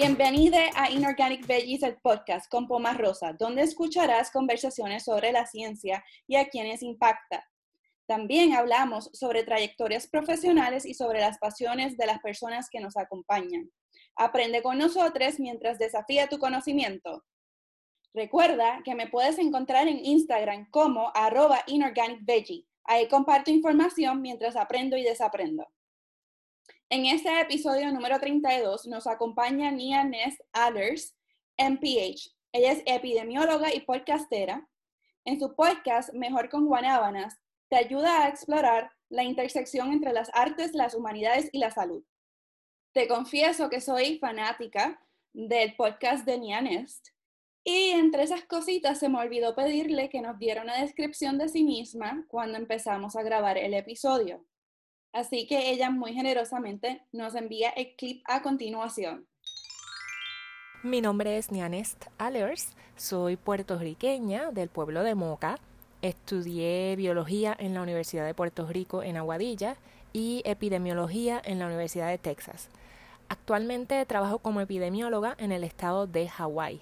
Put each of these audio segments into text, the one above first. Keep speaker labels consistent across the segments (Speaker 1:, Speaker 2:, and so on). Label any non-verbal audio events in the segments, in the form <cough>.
Speaker 1: Bienvenida a Inorganic Veggies, el podcast con Poma Rosa, donde escucharás conversaciones sobre la ciencia y a quienes impacta. También hablamos sobre trayectorias profesionales y sobre las pasiones de las personas que nos acompañan. Aprende con nosotros mientras desafía tu conocimiento. Recuerda que me puedes encontrar en Instagram como arroba inorganicveggie. Ahí comparto información mientras aprendo y desaprendo. En este episodio número 32 nos acompaña Nia Ness Allers, MPH. Ella es epidemióloga y podcastera. En su podcast Mejor con Guanábanas, te ayuda a explorar la intersección entre las artes, las humanidades y la salud. Te confieso que soy fanática del podcast de Nia Nest y entre esas cositas se me olvidó pedirle que nos diera una descripción de sí misma cuando empezamos a grabar el episodio. Así que ella muy generosamente nos envía el clip a continuación.
Speaker 2: Mi nombre es Nianest Allers, soy puertorriqueña del pueblo de Moca. Estudié biología en la Universidad de Puerto Rico en Aguadilla y epidemiología en la Universidad de Texas. Actualmente trabajo como epidemióloga en el estado de Hawái.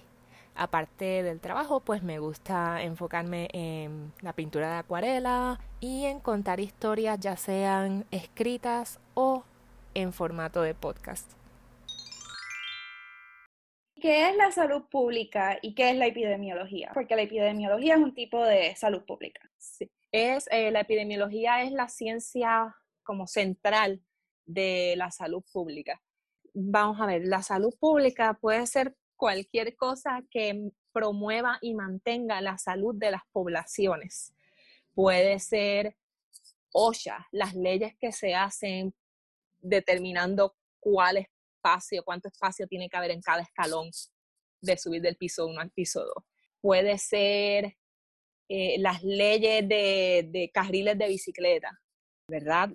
Speaker 2: Aparte del trabajo, pues me gusta enfocarme en la pintura de acuarela y en contar historias ya sean escritas o en formato de podcast.
Speaker 1: ¿Qué es la salud pública y qué es la epidemiología? Porque la epidemiología es un tipo de salud pública.
Speaker 3: Sí, es, eh, la epidemiología es la ciencia como central de la salud pública. Vamos a ver, la salud pública puede ser cualquier cosa que promueva y mantenga la salud de las poblaciones. Puede ser OSHA, las leyes que se hacen determinando cuál espacio, cuánto espacio tiene que haber en cada escalón de subir del piso 1 al piso 2. Puede ser eh, las leyes de, de carriles de bicicleta, ¿verdad?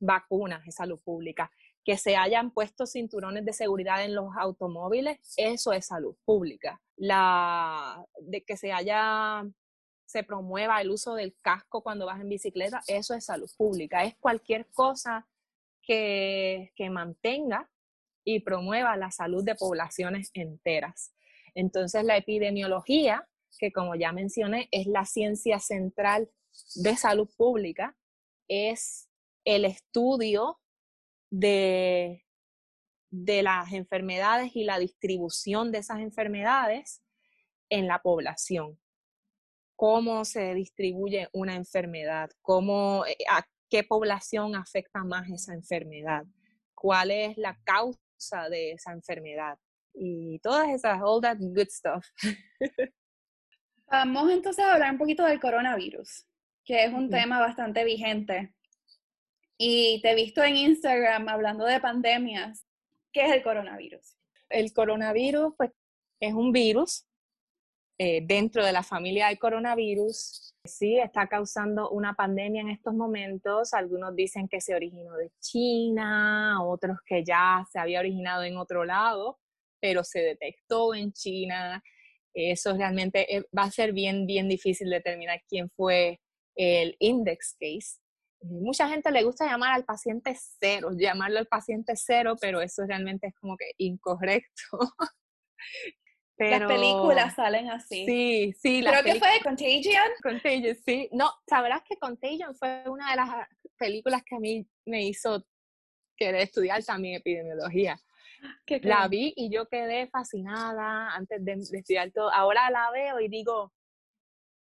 Speaker 3: Vacunas de salud pública que se hayan puesto cinturones de seguridad en los automóviles, eso es salud pública. La, de que se haya, se promueva el uso del casco cuando vas en bicicleta, eso es salud pública. Es cualquier cosa que, que mantenga y promueva la salud de poblaciones enteras. Entonces, la epidemiología, que como ya mencioné, es la ciencia central de salud pública, es el estudio de, de las enfermedades y la distribución de esas enfermedades en la población. Cómo se distribuye una enfermedad, cómo, eh, a qué población afecta más esa enfermedad, cuál es la causa de esa enfermedad y todas esas, all that good stuff. <laughs>
Speaker 1: Vamos entonces a hablar un poquito del coronavirus, que es un tema bastante vigente y te he visto en Instagram hablando de pandemias. ¿Qué es el coronavirus?
Speaker 3: El coronavirus pues, es un virus eh, dentro de la familia del coronavirus. Sí, está causando una pandemia en estos momentos. Algunos dicen que se originó de China, otros que ya se había originado en otro lado, pero se detectó en China. Eso realmente eh, va a ser bien, bien difícil determinar quién fue el index case mucha gente le gusta llamar al paciente cero, llamarlo al paciente cero, pero eso realmente es como que incorrecto. <laughs>
Speaker 1: Las películas salen así.
Speaker 3: Sí, sí.
Speaker 1: ¿Creo que fue Contagion?
Speaker 3: Contagion, sí. No, sabrás que Contagion fue una de las películas que a mí me hizo querer estudiar también epidemiología. la vi y yo quedé fascinada antes de, de estudiar todo. Ahora la veo y digo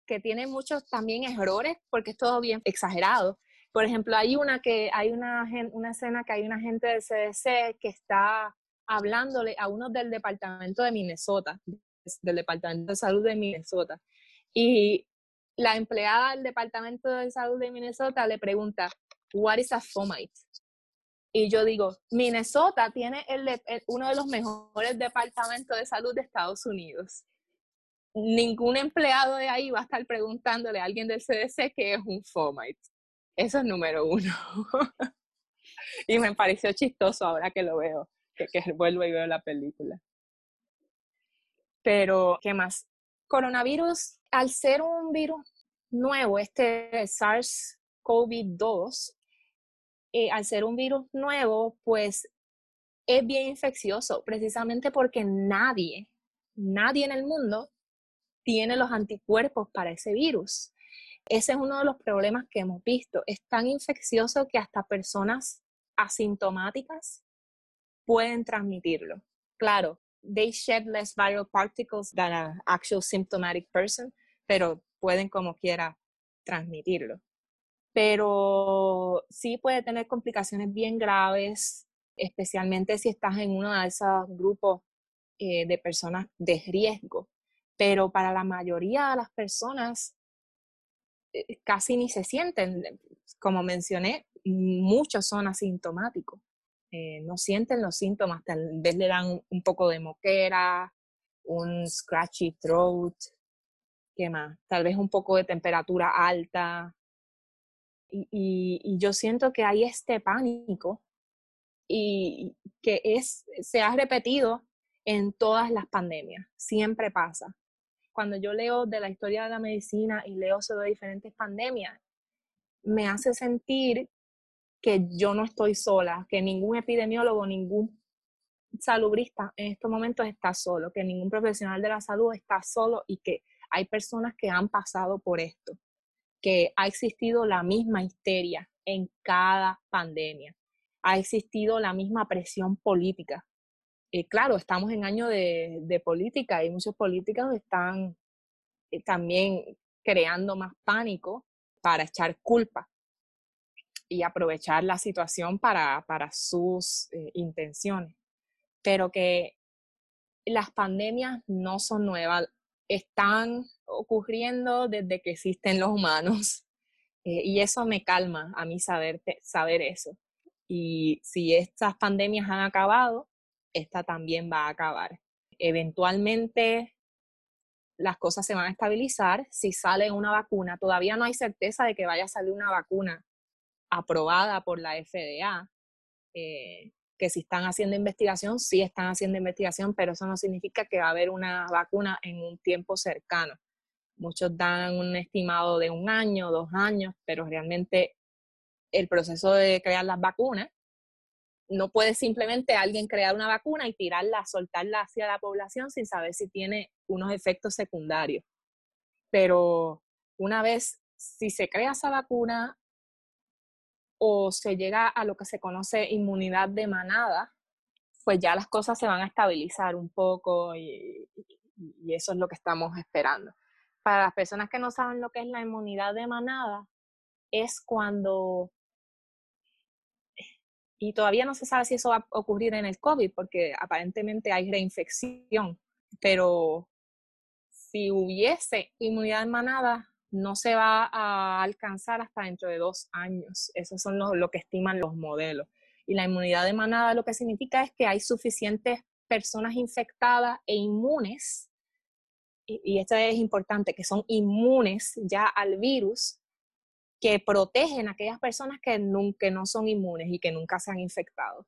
Speaker 3: que tiene muchos también errores porque es todo bien exagerado por ejemplo, hay una que hay una, una escena que hay una gente del CDC que está hablándole a uno del departamento de Minnesota, del departamento de salud de Minnesota. Y la empleada del departamento de salud de Minnesota le pregunta, what is a fomite? Y yo digo, Minnesota tiene el, uno de los mejores departamentos de salud de Estados Unidos. Ningún empleado de ahí va a estar preguntándole a alguien del CDC qué es un fomite. Eso es número uno. <laughs> y me pareció chistoso ahora que lo veo, que, vuelvo y veo la película. Pero, ¿qué más? Coronavirus, al ser un virus nuevo, este SARS-CoV-2, eh, al ser un virus nuevo, pues es bien infeccioso, precisamente porque nadie, nadie en el mundo tiene los anticuerpos para ese virus. Ese es uno de los problemas que hemos visto. Es tan infeccioso que hasta personas asintomáticas pueden transmitirlo. Claro, they shed less viral particles than an actual symptomatic person, pero pueden como quiera transmitirlo. Pero sí puede tener complicaciones bien graves, especialmente si estás en uno de esos grupos eh, de personas de riesgo. Pero para la mayoría de las personas casi ni se sienten. Como mencioné, muchos son asintomáticos. Eh, no sienten los síntomas, tal vez le dan un poco de moquera, un scratchy throat, ¿qué más? Tal vez un poco de temperatura alta. Y, yo siento que hay este pánico y que es, se ha repetido en todas las pandemias, siempre pasa. Cuando yo leo de la historia de la medicina y leo sobre diferentes pandemias, me hace sentir que yo no estoy sola, que ningún epidemiólogo, ningún salubrista en estos momentos está solo, que ningún profesional de la salud está solo y que hay personas que han pasado por esto, que ha existido la misma histeria en cada pandemia, ha existido la misma presión política. Eh, claro, estamos en año de, de, política y muchos políticos están eh, también creando más pánico para echar culpa y aprovechar la situación para, para sus eh, intenciones. Pero que las pandemias no son nuevas, están ocurriendo desde que existen los humanos. <laughs> Eh, y eso me calma a mí saber, saber eso. Y si estas pandemias han acabado, esta también va a acabar. Eventualmente las cosas se van a estabilizar si sale una vacuna. Todavía no hay certeza de que vaya a salir una vacuna aprobada por la FDA, eh, que si están haciendo investigación, sí están haciendo investigación, pero eso no significa que va a haber una vacuna en un tiempo cercano. Muchos dan un estimado de un año, dos años, pero realmente el proceso de crear las vacunas no puede simplemente alguien crear una vacuna y tirarla, soltarla hacia la población sin saber si tiene unos efectos secundarios. Pero una vez, si se crea esa vacuna, o se llega a lo que se conoce inmunidad de manada, pues ya las cosas se van a estabilizar un poco y, eso es lo que estamos esperando. Para las personas que no saben lo que es la inmunidad de manada, es cuando, y todavía no se sabe si eso va a ocurrir en el COVID, porque aparentemente hay reinfección, pero si hubiese inmunidad de manada, no se va a alcanzar hasta dentro de dos años. Eso son lo, que estiman los modelos. Y la inmunidad de manada lo que significa es que hay suficientes personas infectadas e inmunes, y, esto es importante, que son inmunes ya al virus, que protegen a aquellas personas que, nunca, no son inmunes y que nunca se han infectado.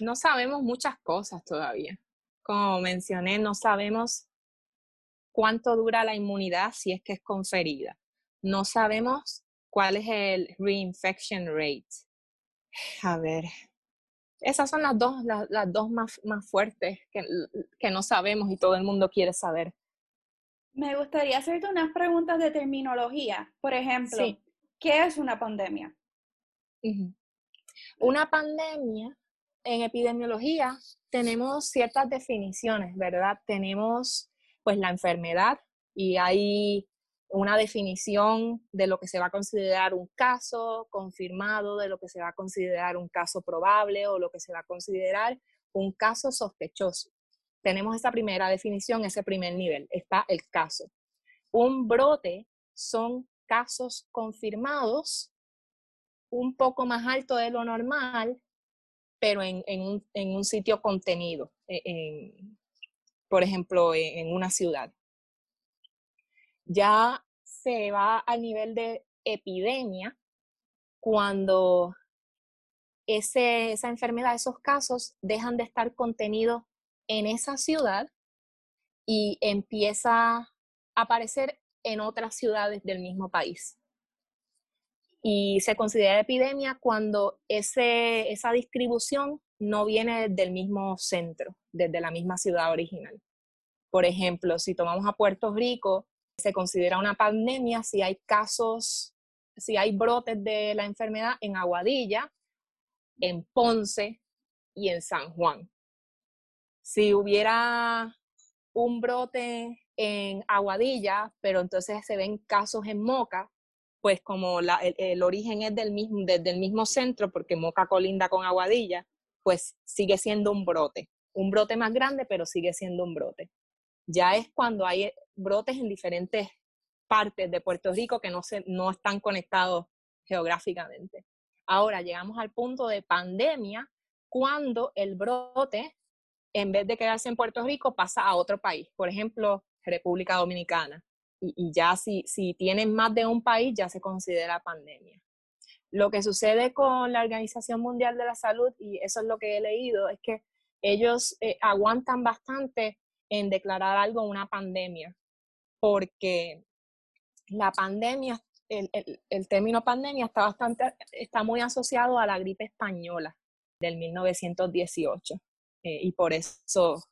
Speaker 3: No sabemos muchas cosas todavía. Como mencioné, no sabemos cuánto dura la inmunidad si es que es conferida. No sabemos cuál es el reinfection rate. A ver, esas son las dos, las, dos más, más fuertes que, que, no sabemos y todo el mundo quiere saber.
Speaker 1: Me gustaría hacerte unas preguntas de terminología. Por ejemplo, ¿qué es una pandemia?
Speaker 3: Una pandemia en epidemiología tenemos ciertas definiciones, ¿verdad? Tenemos pues la enfermedad y hay una definición de lo que se va a considerar un caso confirmado, de lo que se va a considerar un caso probable o lo que se va a considerar un caso sospechoso. Tenemos esa primera definición, ese primer nivel, está el caso. Un brote son casos confirmados un poco más alto de lo normal, pero en, un, en un, sitio contenido, e, en, por ejemplo, e, en una ciudad. Ya se va al nivel de epidemia cuando ese, esa enfermedad, esos casos dejan de estar contenidos en esa ciudad y empieza a aparecer en otras ciudades del mismo país. Y se considera epidemia cuando ese, esa distribución no viene del mismo centro, desde la misma ciudad original. Por ejemplo, si tomamos a Puerto Rico, se considera una pandemia si hay casos, si hay brotes de la enfermedad en Aguadilla, en Ponce y en San Juan. Si hubiera un brote en Aguadilla, pero entonces se ven casos en Moca, pues como el, origen es del mismo, desde el mismo centro, porque Moca colinda con Aguadilla, pues sigue siendo un brote. Un brote más grande, pero sigue siendo un brote. Ya es cuando hay brotes en diferentes partes de Puerto Rico que no, se, no están conectados geográficamente. Ahora llegamos al punto de pandemia, cuando el brote, en vez de quedarse en Puerto Rico, pasa a otro país. Por ejemplo, República Dominicana. Y, ya si, si tienen más de un país, ya se considera pandemia. Lo que sucede con la Organización Mundial de la Salud, y eso es lo que he leído, es que ellos eh, aguantan bastante en declarar algo una pandemia, porque la pandemia, el, el, término pandemia está bastante, está muy asociado a la gripe española del 1918, eh, y por eso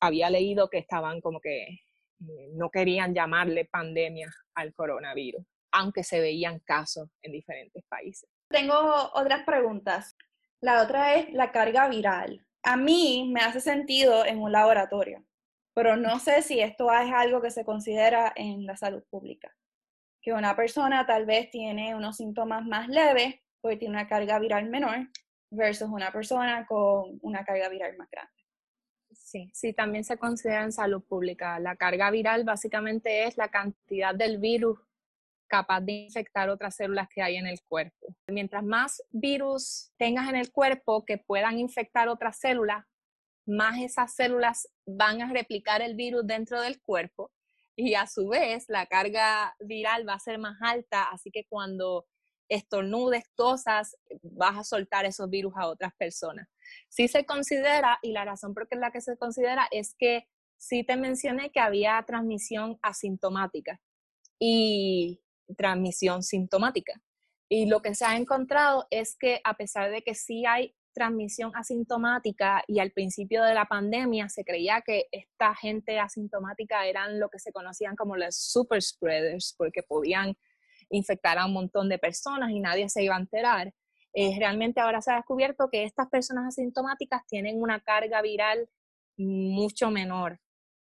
Speaker 3: había leído que estaban como que eh, no querían llamarle pandemia al coronavirus, aunque se veían casos en diferentes países.
Speaker 1: Tengo otras preguntas. La otra es la carga viral. A mí me hace sentido en un laboratorio, pero no sé si esto es algo que se considera en la salud pública. Que una persona tal vez tiene unos síntomas más leves porque tiene una carga viral menor versus una persona con una carga viral más grande.
Speaker 3: Sí, sí, también se considera en salud pública. La carga viral básicamente es la cantidad del virus capaz de infectar otras células que hay en el cuerpo. Mientras más virus tengas en el cuerpo que puedan infectar otras células, más esas células van a replicar el virus dentro del cuerpo y a su vez la carga viral va a ser más alta, así que cuando estornudes, tosas, vas a soltar esos virus a otras personas. Sí se considera, y la razón por la que se considera es que sí te mencioné que había transmisión asintomática y transmisión sintomática. Y lo que se ha encontrado es que a pesar de que sí hay transmisión asintomática y al principio de la pandemia se creía que esta gente asintomática eran lo que se conocían como los super spreaders porque podían infectar a un montón de personas y nadie se iba a enterar. Eh, realmente ahora se ha descubierto que estas personas asintomáticas tienen una carga viral mucho menor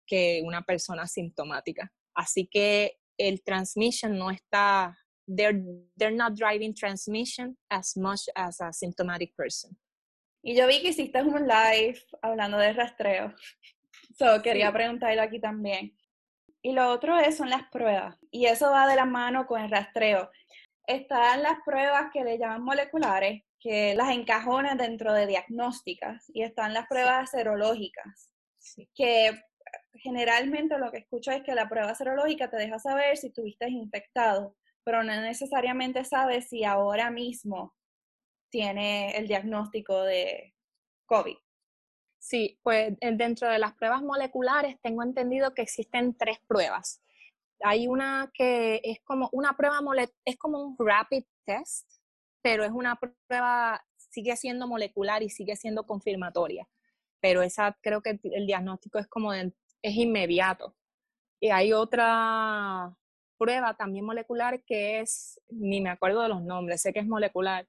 Speaker 3: que una persona asintomática. Así que el transmission no está, they're, they're not driving transmission as much as a symptomatic person.
Speaker 1: Y yo vi que hiciste un live hablando de rastreo. <laughs> So, quería preguntarle aquí también. Y lo otro es, son las pruebas. Y eso va de la mano con el rastreo están las pruebas que le llaman moleculares, que las encajonan dentro de diagnósticas, y están las pruebas serológicas, que generalmente lo que escucho es que la prueba serológica te deja saber si tuviste infectado, pero no necesariamente sabes si ahora mismo tiene el diagnóstico de COVID.
Speaker 3: Sí, pues dentro de las pruebas moleculares tengo entendido que existen tres pruebas hay una que es como una prueba, es como un rapid test, pero es una prueba, sigue siendo molecular y sigue siendo confirmatoria. Pero esa creo que el diagnóstico es como es inmediato. Y hay otra prueba también molecular que es, ni me acuerdo de los nombres, sé que es molecular.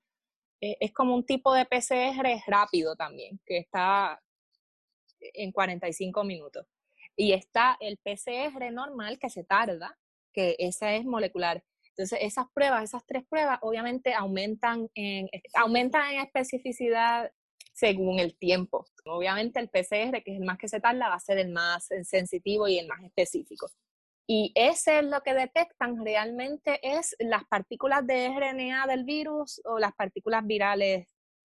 Speaker 3: Eh, es como un tipo de PCR rápido también, que está en 45 minutos. Y está el PCR normal que se tarda, que esa es molecular. Entonces, esas pruebas, esas tres pruebas, obviamente aumentan en, aumentan en especificidad según el tiempo. Obviamente el PCR, que es el más que se tarda, va a ser el más sensitivo y el más específico. Y ese es lo que detectan realmente es las partículas de RNA del virus o las partículas virales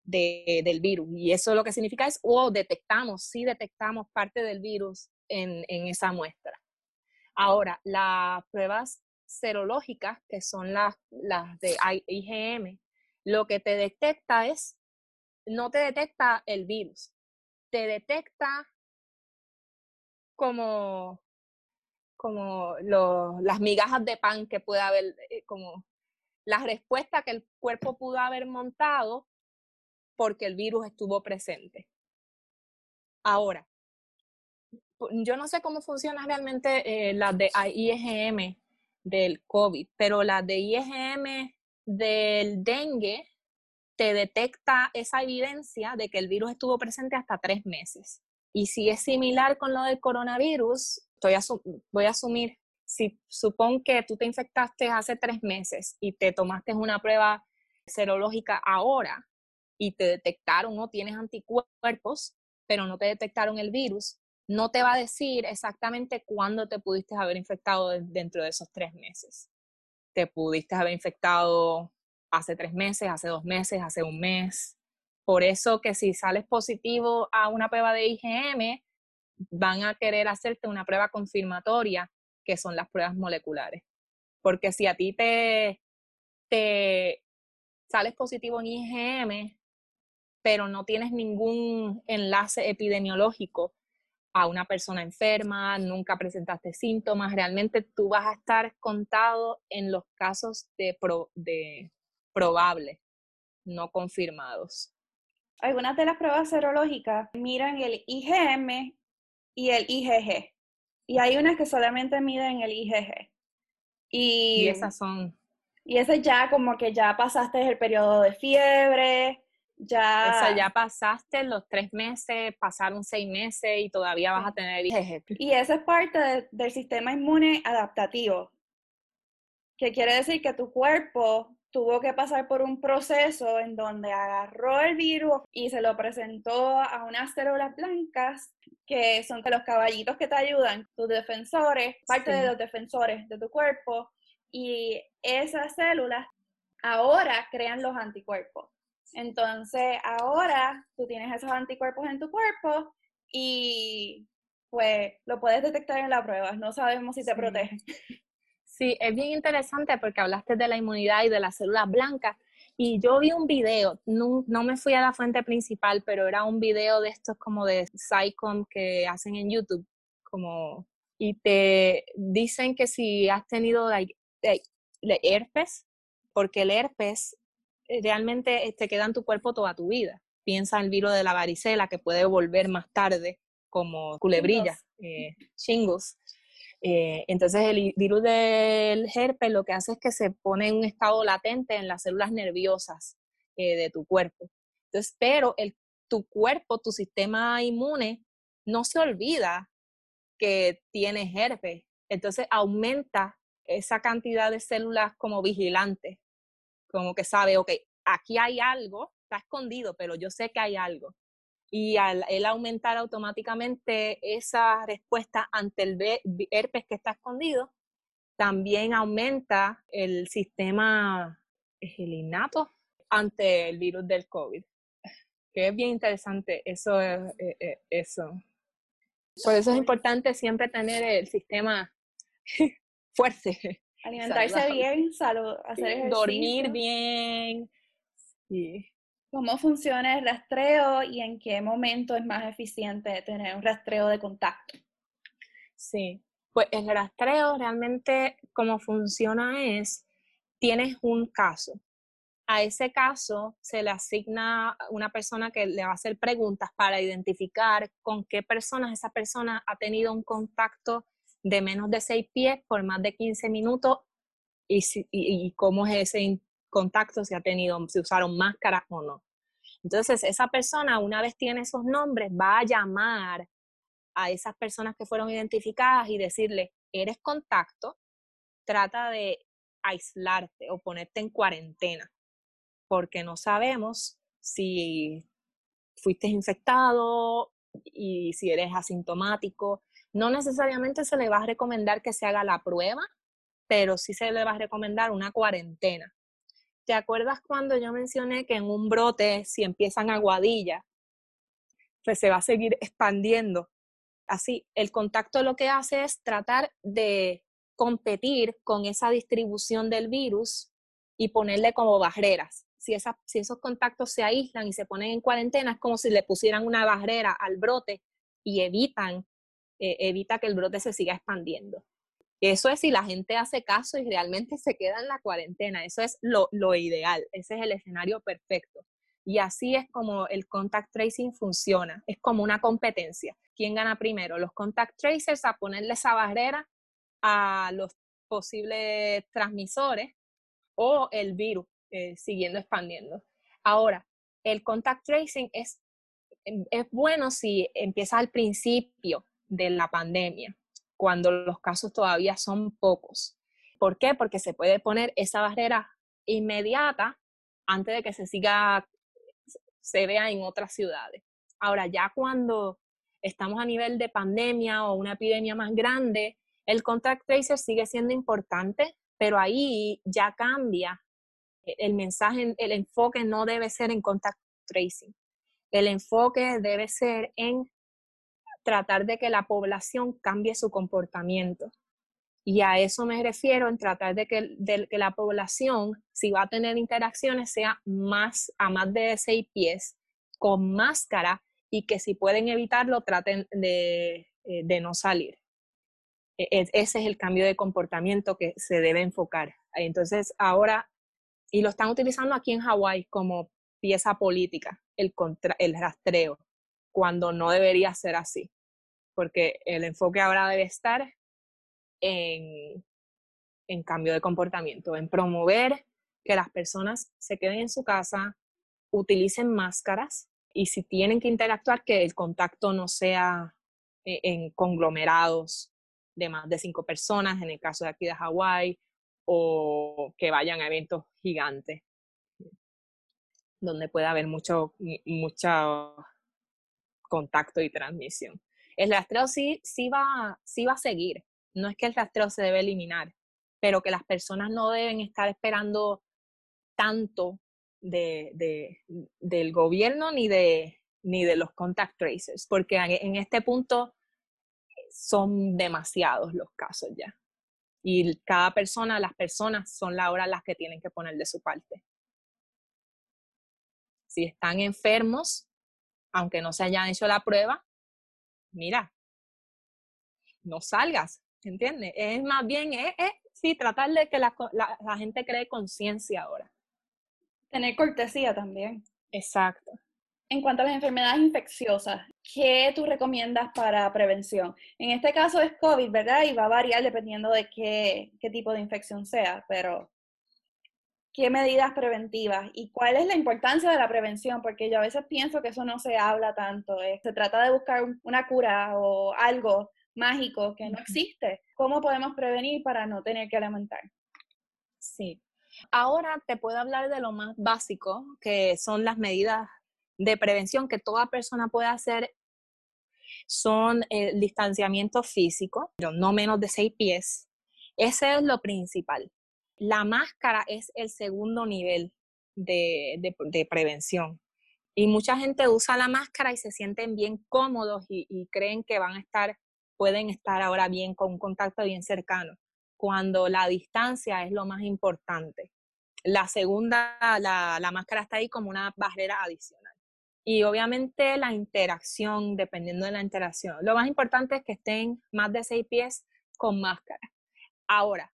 Speaker 3: del virus. Y eso lo que significa es, o detectamos, sí detectamos parte del virus en, esa muestra. Ahora, las pruebas serológicas, que son las, las de IgM, lo que te detecta es, no te detecta el virus, te detecta como, como las migajas de pan que puede haber, eh, como la respuesta que el cuerpo pudo haber montado porque el virus estuvo presente. Ahora, yo no sé cómo funciona realmente eh, la de IgM del COVID, pero la de IgM del dengue te detecta esa evidencia de que el virus estuvo presente hasta tres meses. Y si es similar con lo del coronavirus, voy a asumir, si supón que tú te infectaste hace tres meses y te tomaste una prueba serológica ahora y te detectaron o tienes anticuerpos, pero no te detectaron el virus, no te va a decir exactamente cuándo te pudiste haber infectado dentro de esos tres meses. Te pudiste haber infectado hace tres meses, hace dos meses, hace un mes. Por eso que si sales positivo a una prueba de IgM, van a querer hacerte una prueba confirmatoria, que son las pruebas moleculares. Porque si a ti te, te sales positivo en IgM, pero no tienes ningún enlace epidemiológico a una persona enferma, nunca presentaste síntomas, realmente tú vas a estar contado en los casos de, de probables, no confirmados.
Speaker 1: Algunas de las pruebas serológicas miran el IgM y el IgG. Y hay unas que solamente miden el IgG.
Speaker 3: Y, y esas son.
Speaker 1: Y ese ya como que ya pasaste el periodo de fiebre, ya...
Speaker 3: O sea, ya pasaste los tres meses, pasaron seis meses y todavía vas a tener.
Speaker 1: Y esa es parte del sistema inmune adaptativo, que quiere decir que tu cuerpo tuvo que pasar por un proceso en donde agarró el virus y se lo presentó a unas células blancas que son de los caballitos que te ayudan, tus defensores, parte de los defensores de tu cuerpo, y esas células ahora crean los anticuerpos. Entonces, ahora tú tienes esos anticuerpos en tu cuerpo y pues lo puedes detectar en la prueba. No sabemos si te protegen.
Speaker 3: Sí, es bien interesante porque hablaste de la inmunidad y de las células blancas. Y yo vi un video, no, no, me fui a la fuente principal, pero era un video de estos como de SciComm que hacen en YouTube, como, y te dicen que si has tenido like, herpes, porque el herpes realmente te queda en tu cuerpo toda tu vida. Piensa en el virus de la varicela que puede volver más tarde como culebrilla, chingos. Eh, <laughs> eh, entonces el virus del herpes lo que hace es que se pone en un estado latente en las células nerviosas de tu cuerpo. Entonces, pero el, tu cuerpo, tu sistema inmune, no se olvida que tienes herpes. Entonces aumenta esa cantidad de células como vigilantes como que sabe, ok, aquí hay algo, está escondido, pero yo sé que hay algo. Y al él aumentar automáticamente esa respuesta ante el herpes que está escondido, también aumenta el sistema innato ante el virus del COVID. Que es bien interesante eso, eh, eh, eso. Por eso es importante siempre tener el sistema <laughs> fuerte.
Speaker 1: Alimentarse bien, salud, hacer ejercicio.
Speaker 3: Dormir bien.
Speaker 1: ¿Cómo funciona el rastreo y en qué momento es más eficiente tener un rastreo de contacto?
Speaker 3: Sí, pues el rastreo realmente cómo funciona es, tienes un caso. A ese caso se le asigna una persona que le va a hacer preguntas para identificar con qué personas esa persona ha tenido un contacto de menos de 6 pies por más de 15 minutos y, cómo es ese contacto, si ha tenido, si usaron máscara o no. Entonces, esa persona, una vez tiene esos nombres, va a llamar a esas personas que fueron identificadas y decirle, eres contacto, trata de aislarte o ponerte en cuarentena, porque no sabemos si fuiste infectado y si eres asintomático no necesariamente se le va a recomendar que se haga la prueba, pero sí se le va a recomendar una cuarentena. ¿Te acuerdas cuando yo mencioné que en un brote, si empiezan aguadillas, pues se va a seguir expandiendo? Así, el contacto lo que hace es tratar de competir con esa distribución del virus y ponerle como barreras. Si, si esos contactos se aíslan y se ponen en cuarentena, es como si le pusieran una barrera al brote y evitan eh, evita que el brote se siga expandiendo. Eso es si la gente hace caso y realmente se queda en la cuarentena. Eso es lo, ideal. Ese es el escenario perfecto. Y así es como el contact tracing funciona. Es como una competencia. ¿Quién gana primero? Los contact tracers a ponerle esa barrera a los posibles transmisores o el virus eh, siguiendo expandiendo. Ahora, el contact tracing es, es bueno si empieza al principio de la pandemia, cuando los casos todavía son pocos. ¿Por qué? Porque se puede poner esa barrera inmediata antes de que se siga, se vea en otras ciudades. Ahora, ya cuando estamos a nivel de pandemia o una epidemia más grande, el contact tracer sigue siendo importante, pero ahí ya cambia el mensaje, el enfoque no debe ser en contact tracing. El enfoque debe ser en tratar de que la población cambie su comportamiento. Y a eso me refiero en tratar de que, que la población, si va a tener interacciones, sea más a más de seis pies, con máscara y que si pueden evitarlo, traten de, eh, de no salir. E, e, ese es el cambio de comportamiento que se debe enfocar. Entonces, ahora y lo están utilizando aquí en Hawái como pieza política, el, el rastreo, cuando no debería ser así, porque el enfoque ahora debe estar en, en cambio de comportamiento, en promover que las personas se queden en su casa, utilicen máscaras y si tienen que interactuar, que el contacto no sea eh, en conglomerados de más de cinco personas, en el caso de aquí de Hawái, o que vayan a eventos gigantes donde pueda haber mucho, mucho contacto y transmisión. El rastreo sí, sí, va, sí va a seguir, no es que el rastreo se debe eliminar, pero que las personas no deben estar esperando tanto de, de, del gobierno ni de, ni de los contact tracers, porque en este punto son demasiados los casos ya y cada persona, las personas son ahora las que tienen que poner de su parte. Si están enfermos, aunque no se hayan hecho la prueba, mira, no salgas, ¿entiendes? Es más bien, es, sí, tratar de que la, la gente cree conciencia ahora.
Speaker 1: Tener cortesía también.
Speaker 3: Exacto.
Speaker 1: En cuanto a las enfermedades infecciosas, ¿qué tú recomiendas para prevención? En este caso es COVID, ¿verdad? Y va a variar dependiendo de qué, qué tipo de infección sea, pero ¿qué medidas preventivas? ¿Y cuál es la importancia de la prevención? Porque yo a veces pienso que eso no se habla tanto. Eh, se trata de buscar una cura o algo mágico que no existe. ¿Cómo podemos prevenir para no tener que lamentar?
Speaker 3: Sí. Ahora te puedo hablar de lo más básico, que son las medidas de prevención que toda persona puede hacer son el distanciamiento físico, no menos de seis pies. Ese es lo principal. La máscara es el segundo nivel de, de, prevención. Y mucha gente usa la máscara y se sienten bien cómodos y, y, creen que van a estar, pueden estar ahora bien con un contacto bien cercano, cuando la distancia es lo más importante. La segunda, la, la máscara está ahí como una barrera adicional y obviamente la interacción, dependiendo de la interacción. Lo más importante es que estén más de seis pies con máscara. Ahora,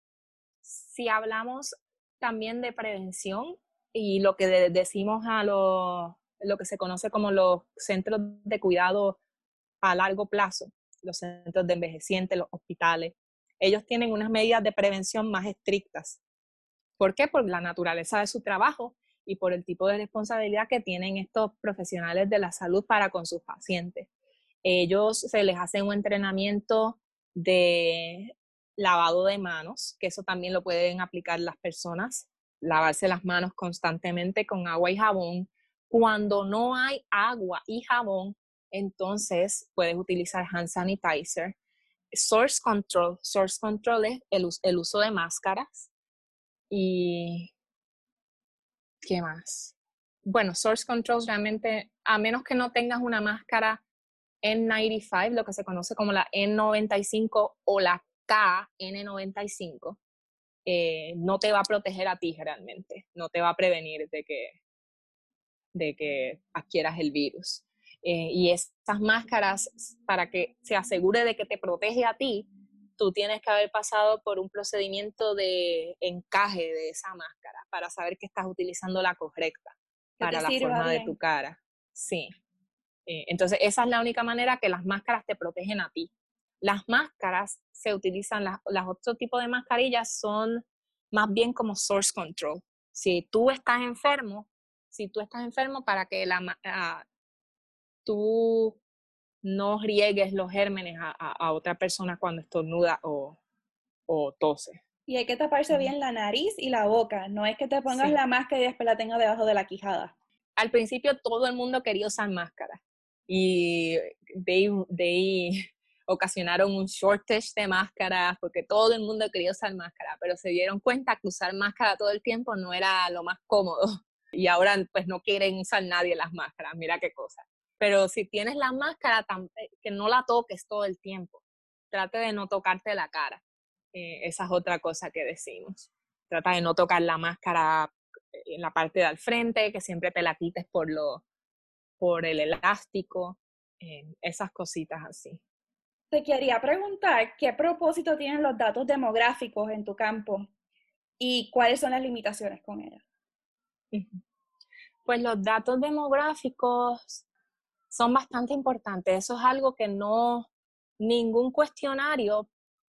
Speaker 3: si hablamos también de prevención y lo que decimos a lo, lo que se conoce como los centros de cuidado a largo plazo, los centros de envejecientes, los hospitales, ellos tienen unas medidas de prevención más estrictas. ¿Por qué? Por la naturaleza de su trabajo y por el tipo de responsabilidad que tienen estos profesionales de la salud para con sus pacientes. Ellos se les hace un entrenamiento de lavado de manos, que eso también lo pueden aplicar las personas, lavarse las manos constantemente con agua y jabón. Cuando no hay agua y jabón, entonces puedes utilizar hand sanitizer. Source control, source control es el, uso de máscaras y ¿Qué más? Bueno, source controls realmente, a menos que no tengas una máscara N95, lo que se conoce como la N95 o la KN95, eh, no te va a proteger a ti realmente, no te va a prevenir de que, de que adquieras el virus. Eh, y estas máscaras, para que se asegure de que te protege a ti, tú tienes que haber pasado por un procedimiento de encaje de esa máscara para saber que estás utilizando la correcta para la forma de tu cara. Sí. Eh, entonces, esa es la única manera que las máscaras te protegen a ti. Las máscaras se utilizan, las, las otros tipos de mascarillas son más bien como source control. Si tú estás enfermo, si tú estás enfermo para que la, ah, tú no riegues los gérmenes a, otra persona cuando estornuda o, o, tose.
Speaker 1: Y hay que taparse bien la nariz y la boca, no es que te pongas la máscara y después la tengas debajo de la quijada.
Speaker 3: Al principio todo el mundo quería usar máscara y de, de ocasionaron un shortage de máscaras porque todo el mundo quería usar máscara, pero se dieron cuenta que usar máscara todo el tiempo no era lo más cómodo <laughs> y ahora pues no quieren usar nadie las máscaras, mira qué cosa. Pero si tienes la máscara, eh, que no la toques todo el tiempo. Trate de no tocarte la cara. Eh, esa es otra cosa que decimos. Trata de no tocar la máscara eh, en la parte del frente, que siempre te la quites por, lo, por el elástico, esas cositas así.
Speaker 1: Te quería preguntar qué propósito tienen los datos demográficos en tu campo y cuáles son las limitaciones con ellos.
Speaker 3: Pues los datos demográficos son bastante importantes. Eso es algo que no ningún cuestionario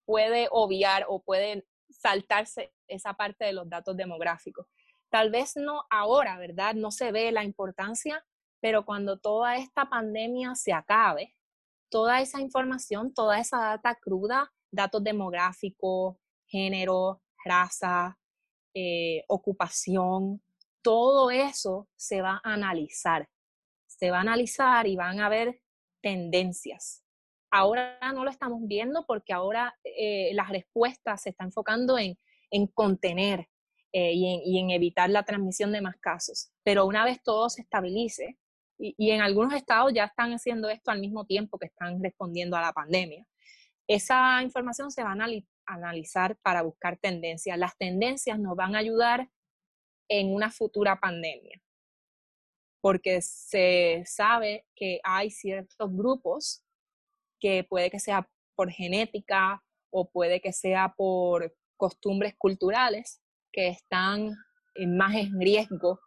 Speaker 3: puede obviar o puede saltarse esa parte de los datos demográficos. Tal vez no ahora, ¿verdad? No se ve la importancia, pero cuando toda esta pandemia se acabe, toda esa información, toda esa data cruda, datos demográficos, género, raza, eh, ocupación, todo eso se va a analizar se va a analizar y van a ver tendencias. Ahora no lo estamos viendo porque ahora eh, las respuestas se están enfocando en, contener eh, y, en, evitar la transmisión de más casos. Pero una vez todo se estabilice, y, en algunos estados ya están haciendo esto al mismo tiempo que están respondiendo a la pandemia, esa información se va a analizar para buscar tendencias. Las tendencias nos van a ayudar en una futura pandemia porque se sabe que hay ciertos grupos que puede que sea por genética o puede que sea por costumbres culturales que están más en riesgo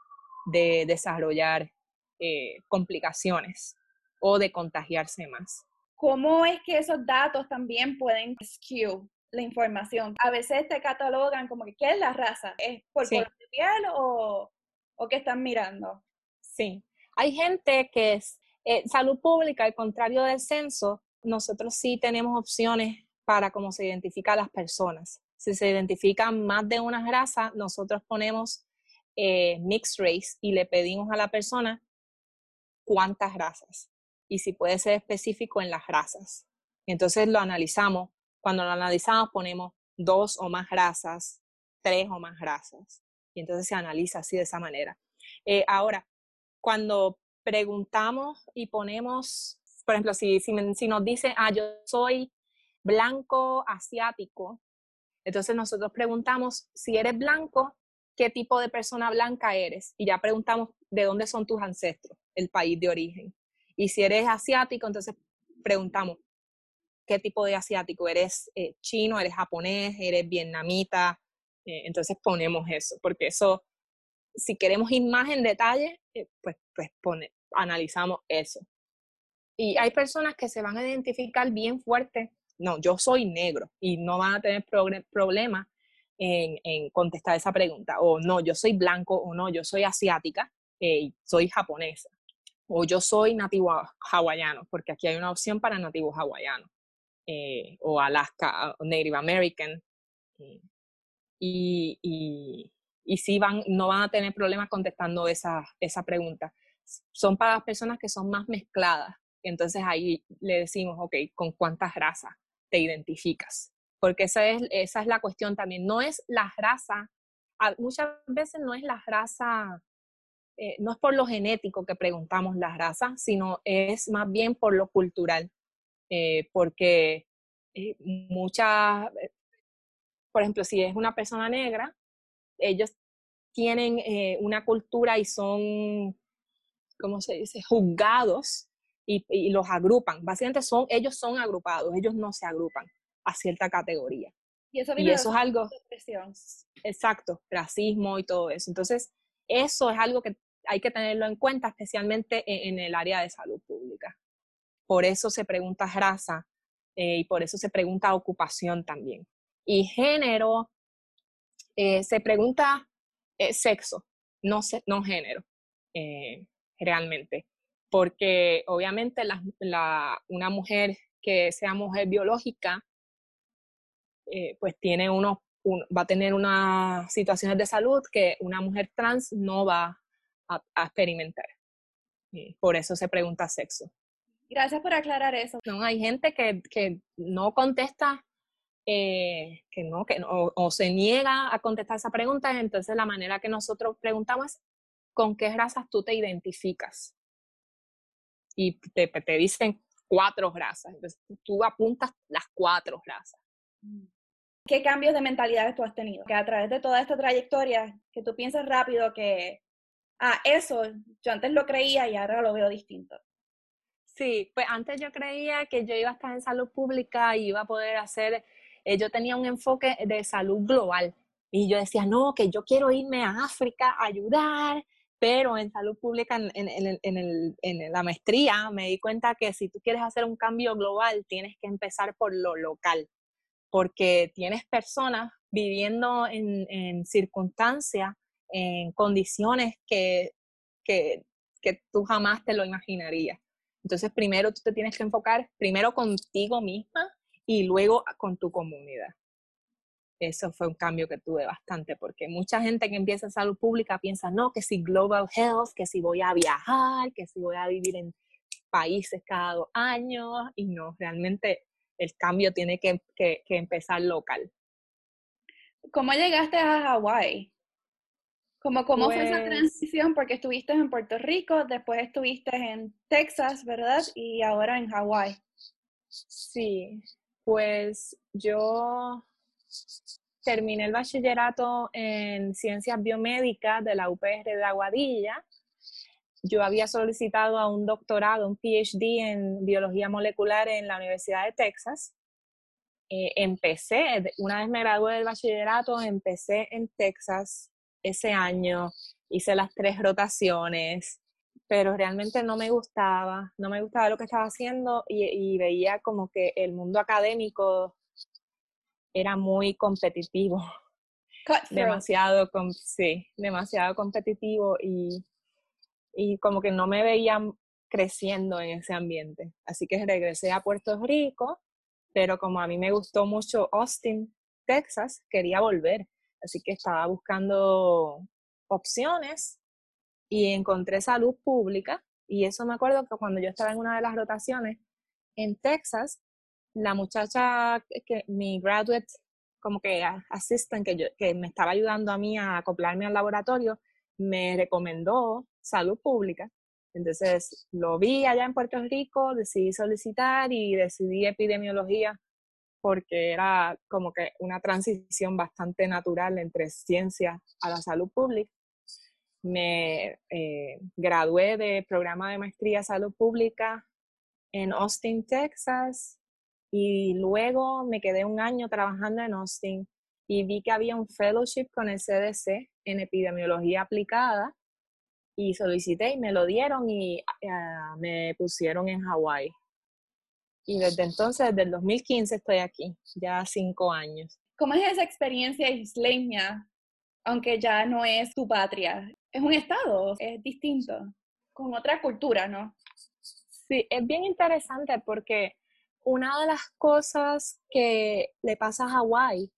Speaker 3: de desarrollar eh, complicaciones o de contagiarse más.
Speaker 1: ¿Cómo es que esos datos también pueden skew la información? A veces te catalogan como que, ¿qué es la raza? ¿Es por color de piel o, o qué están mirando?
Speaker 3: Sí, hay gente que es eh, salud pública, al contrario del censo, nosotros sí tenemos opciones para cómo se identifican las personas. Si se identifican más de una raza, nosotros ponemos eh, mixed race y le pedimos a la persona cuántas razas y si puede ser específico en las razas. Entonces lo analizamos. Cuando lo analizamos ponemos dos o más razas, tres o más razas. Y entonces se analiza así de esa manera. Eh, ahora, cuando preguntamos y ponemos, por ejemplo, si, si, nos dice, ah, yo soy blanco asiático, entonces nosotros preguntamos, si eres blanco, ¿qué tipo de persona blanca eres? Y ya preguntamos de dónde son tus ancestros, el país de origen. Y si eres asiático, entonces preguntamos, ¿qué tipo de asiático? ¿Eres eh, chino? ¿Eres japonés? ¿Eres vietnamita? Eh, entonces ponemos eso, porque eso si queremos ir más en detalle, eh, pues, pues pone, analizamos eso. Y hay personas que se van a identificar bien fuerte, no, yo soy negro y no van a tener problema en, en, contestar esa pregunta. O no, yo soy blanco o no, yo soy asiática eh, soy japonesa. O yo soy nativo hawaiano, porque aquí hay una opción para nativo hawaiano. Eh, o Alaska, Native American. y, y, y sí van, no van a tener problemas contestando esa, esa pregunta. Son para las personas que son más mezcladas. Entonces ahí le decimos, ok, ¿con cuántas razas te identificas? Porque esa es, esa es la cuestión también. No es la raza, muchas veces no es la raza, eh, no es por lo genético que preguntamos la raza, sino es más bien por lo cultural. Eh, porque eh, muchas, por ejemplo, si es una persona negra, ellos tienen una cultura y son, ¿cómo se dice?, juzgados y, los agrupan. Básicamente son, ellos son agrupados, ellos no se agrupan. A cierta categoría.
Speaker 1: Y eso,
Speaker 3: y eso es algo... Exacto, racismo y todo eso. Entonces, eso es algo que hay que tenerlo en cuenta, especialmente en, el área de salud pública. Por eso se pregunta raza eh, y por eso se pregunta ocupación también. Y género, eh, se pregunta eh, sexo, no, no género, realmente. Porque obviamente una mujer que sea mujer biológica, pues tiene uno, va a tener unas situaciones de salud que una mujer trans no va a, experimentar. por eso se pregunta sexo.
Speaker 1: Gracias por aclarar eso.
Speaker 3: No, hay gente que, que no contesta, eh, que no, que no, o, se niega a contestar esa pregunta, entonces la manera que nosotros preguntamos es, ¿con qué razas tú te identificas? Y te, te dicen cuatro razas, entonces tú apuntas las cuatro razas.
Speaker 1: ¿Qué cambios de mentalidad tú has tenido? Que a través de toda esta trayectoria, que tú piensas rápido que ah, eso, yo antes lo creía y ahora lo veo distinto.
Speaker 3: Sí, pues antes yo creía que yo iba a estar en salud pública y iba a poder hacer, eh, yo tenía un enfoque de salud global y yo decía, no, que yo quiero irme a África a ayudar, pero en salud pública, en, en, en, en, la maestría, me di cuenta que si tú quieres hacer un cambio global, tienes que empezar por lo local, porque tienes personas viviendo en, circunstancias en condiciones que, que, que tú jamás te lo imaginarías. Entonces, primero tú te tienes que enfocar primero contigo misma y luego con tu comunidad. Eso fue un cambio que tuve bastante, porque mucha gente que empieza en salud pública piensa, no, que si global health, que si voy a viajar, que si voy a vivir en países cada dos años, y no, realmente el cambio tiene que, que, que empezar local.
Speaker 1: ¿Cómo llegaste a Hawái? ¿Cómo, cómo fue esa pues transición? Porque estuviste en Puerto Rico, después estuviste en Texas, ¿verdad? Y ahora en Hawái.
Speaker 3: Sí, pues yo terminé el bachillerato en ciencias biomédicas de la UPR de Aguadilla. Yo había solicitado a un doctorado, un PhD en biología molecular en la Universidad de Texas. Eh, empecé, una vez me gradué del bachillerato, empecé en Texas ese año, hice las tres rotaciones, pero realmente no me gustaba, no me gustaba lo que estaba haciendo y, veía como que el mundo académico era muy competitivo. Demasiado, sí, demasiado competitivo y, y como que no me veía creciendo en ese ambiente. Así que regresé a Puerto Rico, pero como a mí me gustó mucho Austin, Texas, quería volver. Así que estaba buscando opciones y encontré salud pública. Y eso me acuerdo que cuando yo estaba en una de las rotaciones en Texas, la muchacha que mi graduate, como que assistant, que, que me estaba ayudando a mí a acoplarme al laboratorio, me recomendó salud pública. Entonces lo vi allá en Puerto Rico, decidí solicitar y decidí epidemiología porque era como que una transición bastante natural entre ciencia a la salud pública. Me eh, gradué de programa de maestría salud pública en Austin, Texas, y luego me quedé un año trabajando en Austin y vi que había un fellowship con el CDC en epidemiología aplicada y solicité y me lo dieron y ah, me pusieron en Hawái y desde entonces, desde el 2015 estoy aquí, ya cinco años.
Speaker 1: ¿Cómo es esa experiencia isleña, aunque ya no es tu patria? Es un estado, es distinto, con otra cultura, ¿no?
Speaker 3: Sí, es bien interesante porque una de las cosas que le pasa a Hawái,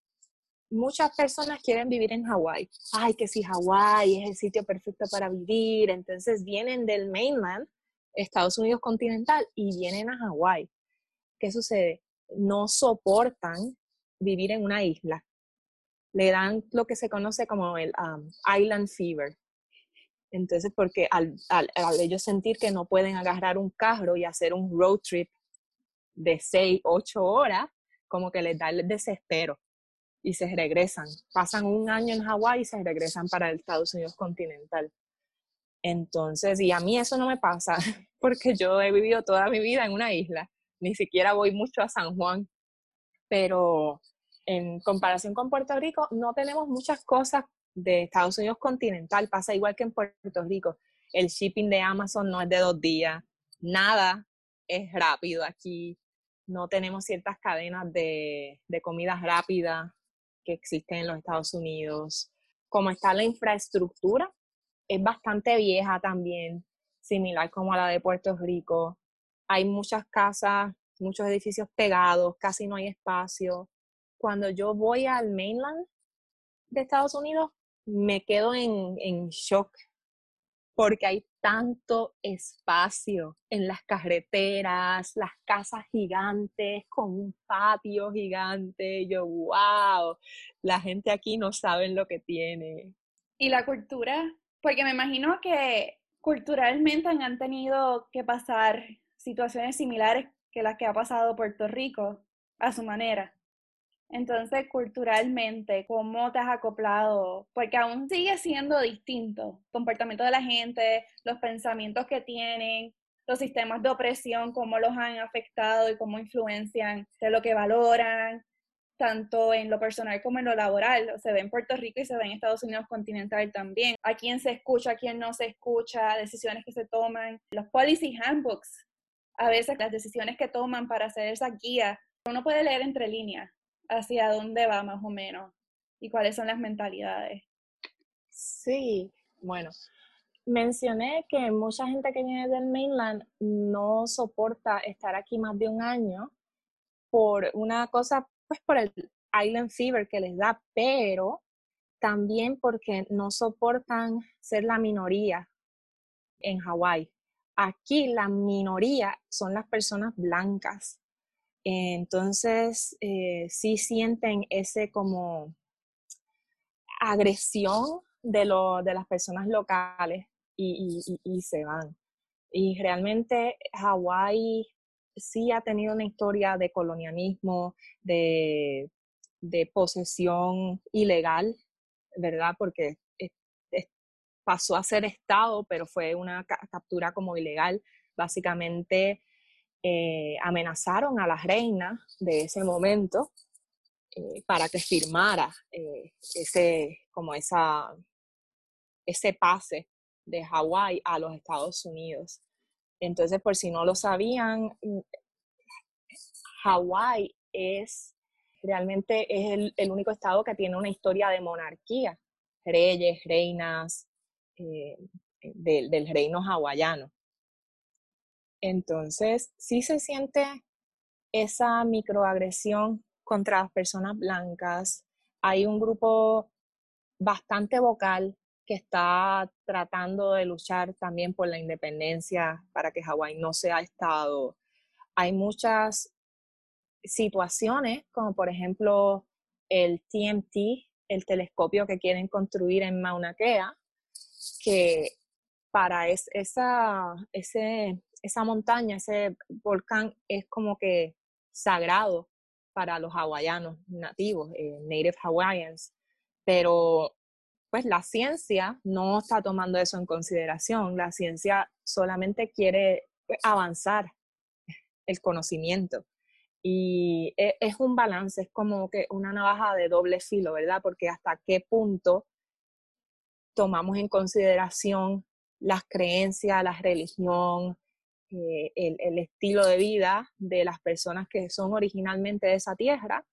Speaker 3: muchas personas quieren vivir en Hawái. Ay, que si Hawái es el sitio perfecto para vivir, entonces vienen del mainland, Estados Unidos continental, y vienen a Hawái. ¿qué sucede? No soportan vivir en una isla. Le dan lo que se conoce como el um, island fever. Entonces, porque al, ellos sentir que no pueden agarrar un carro y hacer un road trip de 6, 8 horas, como que les da el desespero y se regresan. Pasan un año en Hawái y se regresan para el Estados Unidos continental. Entonces, y a mí eso no me pasa, <laughs> porque yo he vivido toda mi vida en una isla ni siquiera voy mucho a San Juan. pero en comparación con Puerto Rico no tenemos muchas cosas de Estados Unidos continental, pasa igual que en Puerto Rico. El shipping de Amazon no es de dos días, nada es rápido aquí, no tenemos ciertas cadenas de, de comidas rápidas que existen en los Estados Unidos. Como está la infraestructura, es bastante vieja también, similar como a la de Puerto Rico. Hay muchas casas, muchos edificios pegados, casi no hay espacio. Cuando yo voy al mainland de Estados Unidos, me quedo en, en shock porque hay tanto espacio en las carreteras, las casas gigantes con un patio gigante. Yo, wow, la gente aquí no sabe lo que tiene.
Speaker 1: Y la cultura, porque me imagino que culturalmente han tenido que pasar situaciones similares que las que ha pasado Puerto Rico a su manera. Entonces, culturalmente, ¿cómo te has acoplado? Porque aún sigue siendo distinto el comportamiento de la gente, los pensamientos que tienen, los sistemas de opresión, cómo los han afectado y cómo influencian de lo que valoran, tanto en lo personal como en lo laboral. Se ve en Puerto Rico y se ve en Estados Unidos continental también. A quién se escucha, a quién no se escucha, decisiones que se toman. Los policy handbooks, a veces las decisiones que toman para hacer esa guía, uno puede leer entre líneas hacia dónde va más o menos y cuáles son las mentalidades.
Speaker 3: Sí, bueno, mencioné que mucha gente que viene del mainland no soporta estar aquí más de un año por una cosa, pues por el island fever que les da, pero también porque no soportan ser la minoría en Hawái. Aquí la minoría son las personas blancas entonces, eh, sí sienten ese como agresión de, lo, de las personas locales y, se van. Y realmente Hawái sí ha tenido una historia de colonialismo, de, posesión ilegal, ¿verdad? Porque pasó a ser Estado, pero fue una captura como ilegal. Básicamente eh, amenazaron a la reina de ese momento eh, para que firmara eh, ese, como esa, ese pase de Hawái a los Estados Unidos. Entonces, por si no lo sabían, mm, Hawái es realmente es el, el, único estado que tiene una historia de monarquía, reyes, reinas del reino hawaiano. Entonces, sí se siente esa microagresión contra las personas blancas. Hay un grupo bastante vocal que está tratando de luchar también por la independencia para que Hawái no sea Estado. Hay muchas situaciones, como por ejemplo el TMT, el telescopio que quieren construir en Mauna Kea, que para esa, ese esa montaña, ese volcán es como que sagrado para los hawaianos nativos, eh, native Hawaiians, pero pues la ciencia no está tomando eso en consideración, la ciencia solamente quiere pues, avanzar el conocimiento. Y e, es un balance, es como que una navaja de doble filo, ¿verdad? Porque hasta qué punto tomamos en consideración las creencias, la religión, eh, el, estilo de vida de las personas que son originalmente de esa tierra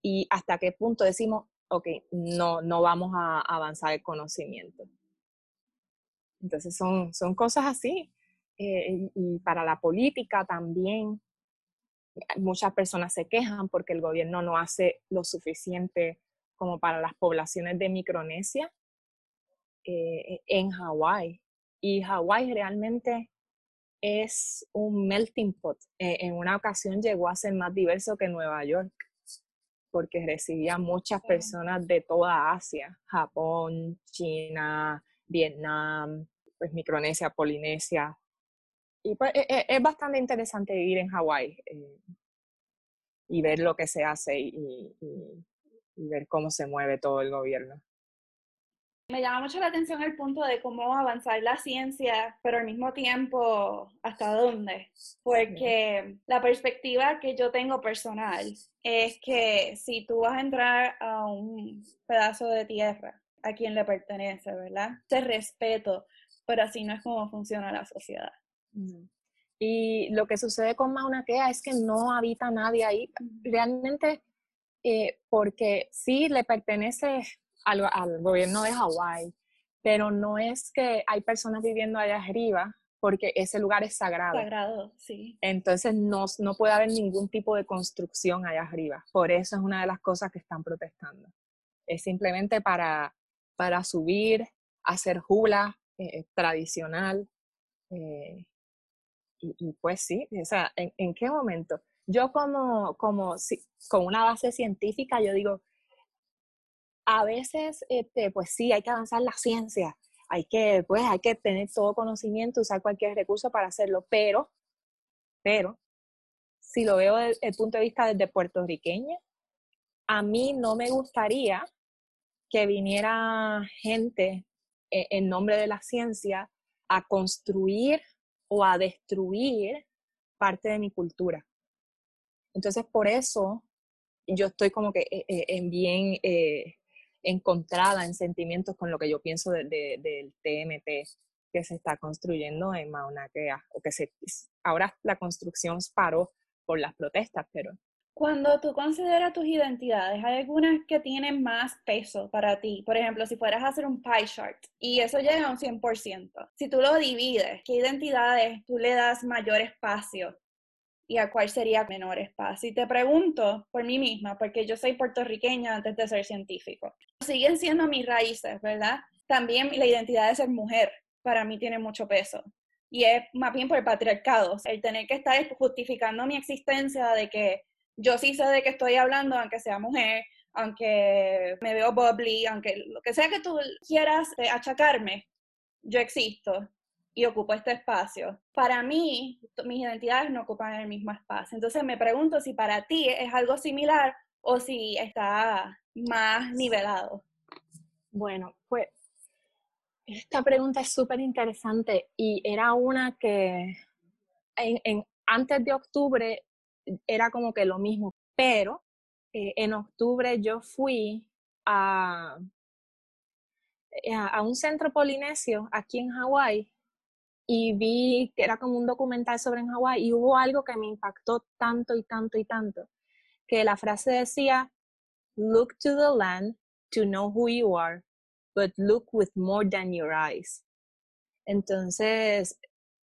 Speaker 3: y hasta qué punto decimos, ok, no, no vamos a avanzar el conocimiento. Entonces son, son cosas así. Eh, y para la política también, muchas personas se quejan porque el gobierno no hace lo suficiente como para las poblaciones de Micronesia eh, en Hawái. Y Hawái realmente es un melting pot. Eh, en una ocasión llegó a ser más diverso que Nueva York, porque recibía muchas personas de toda Asia, Japón, China, Vietnam, pues Micronesia, Polinesia. Y pues e, e, es, bastante interesante vivir en Hawái eh, y ver lo que se hace y ver cómo se mueve todo el gobierno.
Speaker 1: Me llama mucho la atención el punto de cómo avanzar la ciencia, pero al mismo tiempo, ¿hasta dónde? Porque la perspectiva que yo tengo personal es que si tú vas a entrar a un pedazo de tierra a quien le pertenece, ¿verdad? Te respeto, pero así no es como funciona la sociedad.
Speaker 3: Y lo que sucede con Mauna Kea es que no habita nadie ahí. Realmente, eh, porque sí le pertenece al, gobierno de Hawái, pero no es que hay personas viviendo allá arriba porque ese lugar es sagrado.
Speaker 1: Sagrado, sí.
Speaker 3: Entonces no, no puede haber ningún tipo de construcción allá arriba. Por eso es una de las cosas que están protestando. Es simplemente para, para subir, hacer hula eh, tradicional. Eh, y, pues sí, o sea, ¿en, ¿en, qué momento? Yo como, como si, con una base científica, yo digo, a veces, este, pues sí, hay que avanzar la ciencia, hay que, pues, hay que tener todo conocimiento, usar cualquier recurso para hacerlo, pero, pero, si lo veo desde el punto de vista desde puertorriqueña, a mí no me gustaría que viniera gente e, en nombre de la ciencia a construir o a destruir parte de mi cultura. Entonces, por eso yo estoy como que eh, eh, en bien eh, encontrada en sentimientos con lo que yo pienso del TMT que se está construyendo en Mauna Kea, o que se, ahora la construcción paró por las protestas, pero...
Speaker 1: Cuando tú consideras tus identidades, ¿hay algunas que tienen más peso para ti? Por ejemplo, si fueras a hacer un pie chart y eso llega a un 100%, si tú lo divides, ¿qué identidades tú le das mayor espacio y a cuál sería menor espacio. Y te pregunto por mí misma, porque yo soy puertorriqueña antes de ser científico. Siguen siendo mis raíces, ¿verdad? También la identidad de ser mujer para mí tiene mucho peso. Y es más bien por el patriarcado, el tener que estar justificando mi existencia de que yo sí sé de qué estoy hablando, aunque sea mujer, aunque me veo bubbly, aunque lo que sea que tú quieras eh, achacarme, yo existo y ocupo este espacio. Para mí, mis identidades no ocupan el mismo espacio. Entonces me pregunto si para ti es algo similar o si está más nivelado.
Speaker 3: Bueno, pues esta pregunta es súper interesante y era una que en, antes de octubre era como que lo mismo, pero eh, en octubre yo fui a, a un centro polinesio aquí en Hawái y vi que era como un documental sobre en Hawái y hubo algo que me impactó tanto y tanto y tanto, que la frase decía, look to the land to know who you are, but look with more than your eyes. Entonces,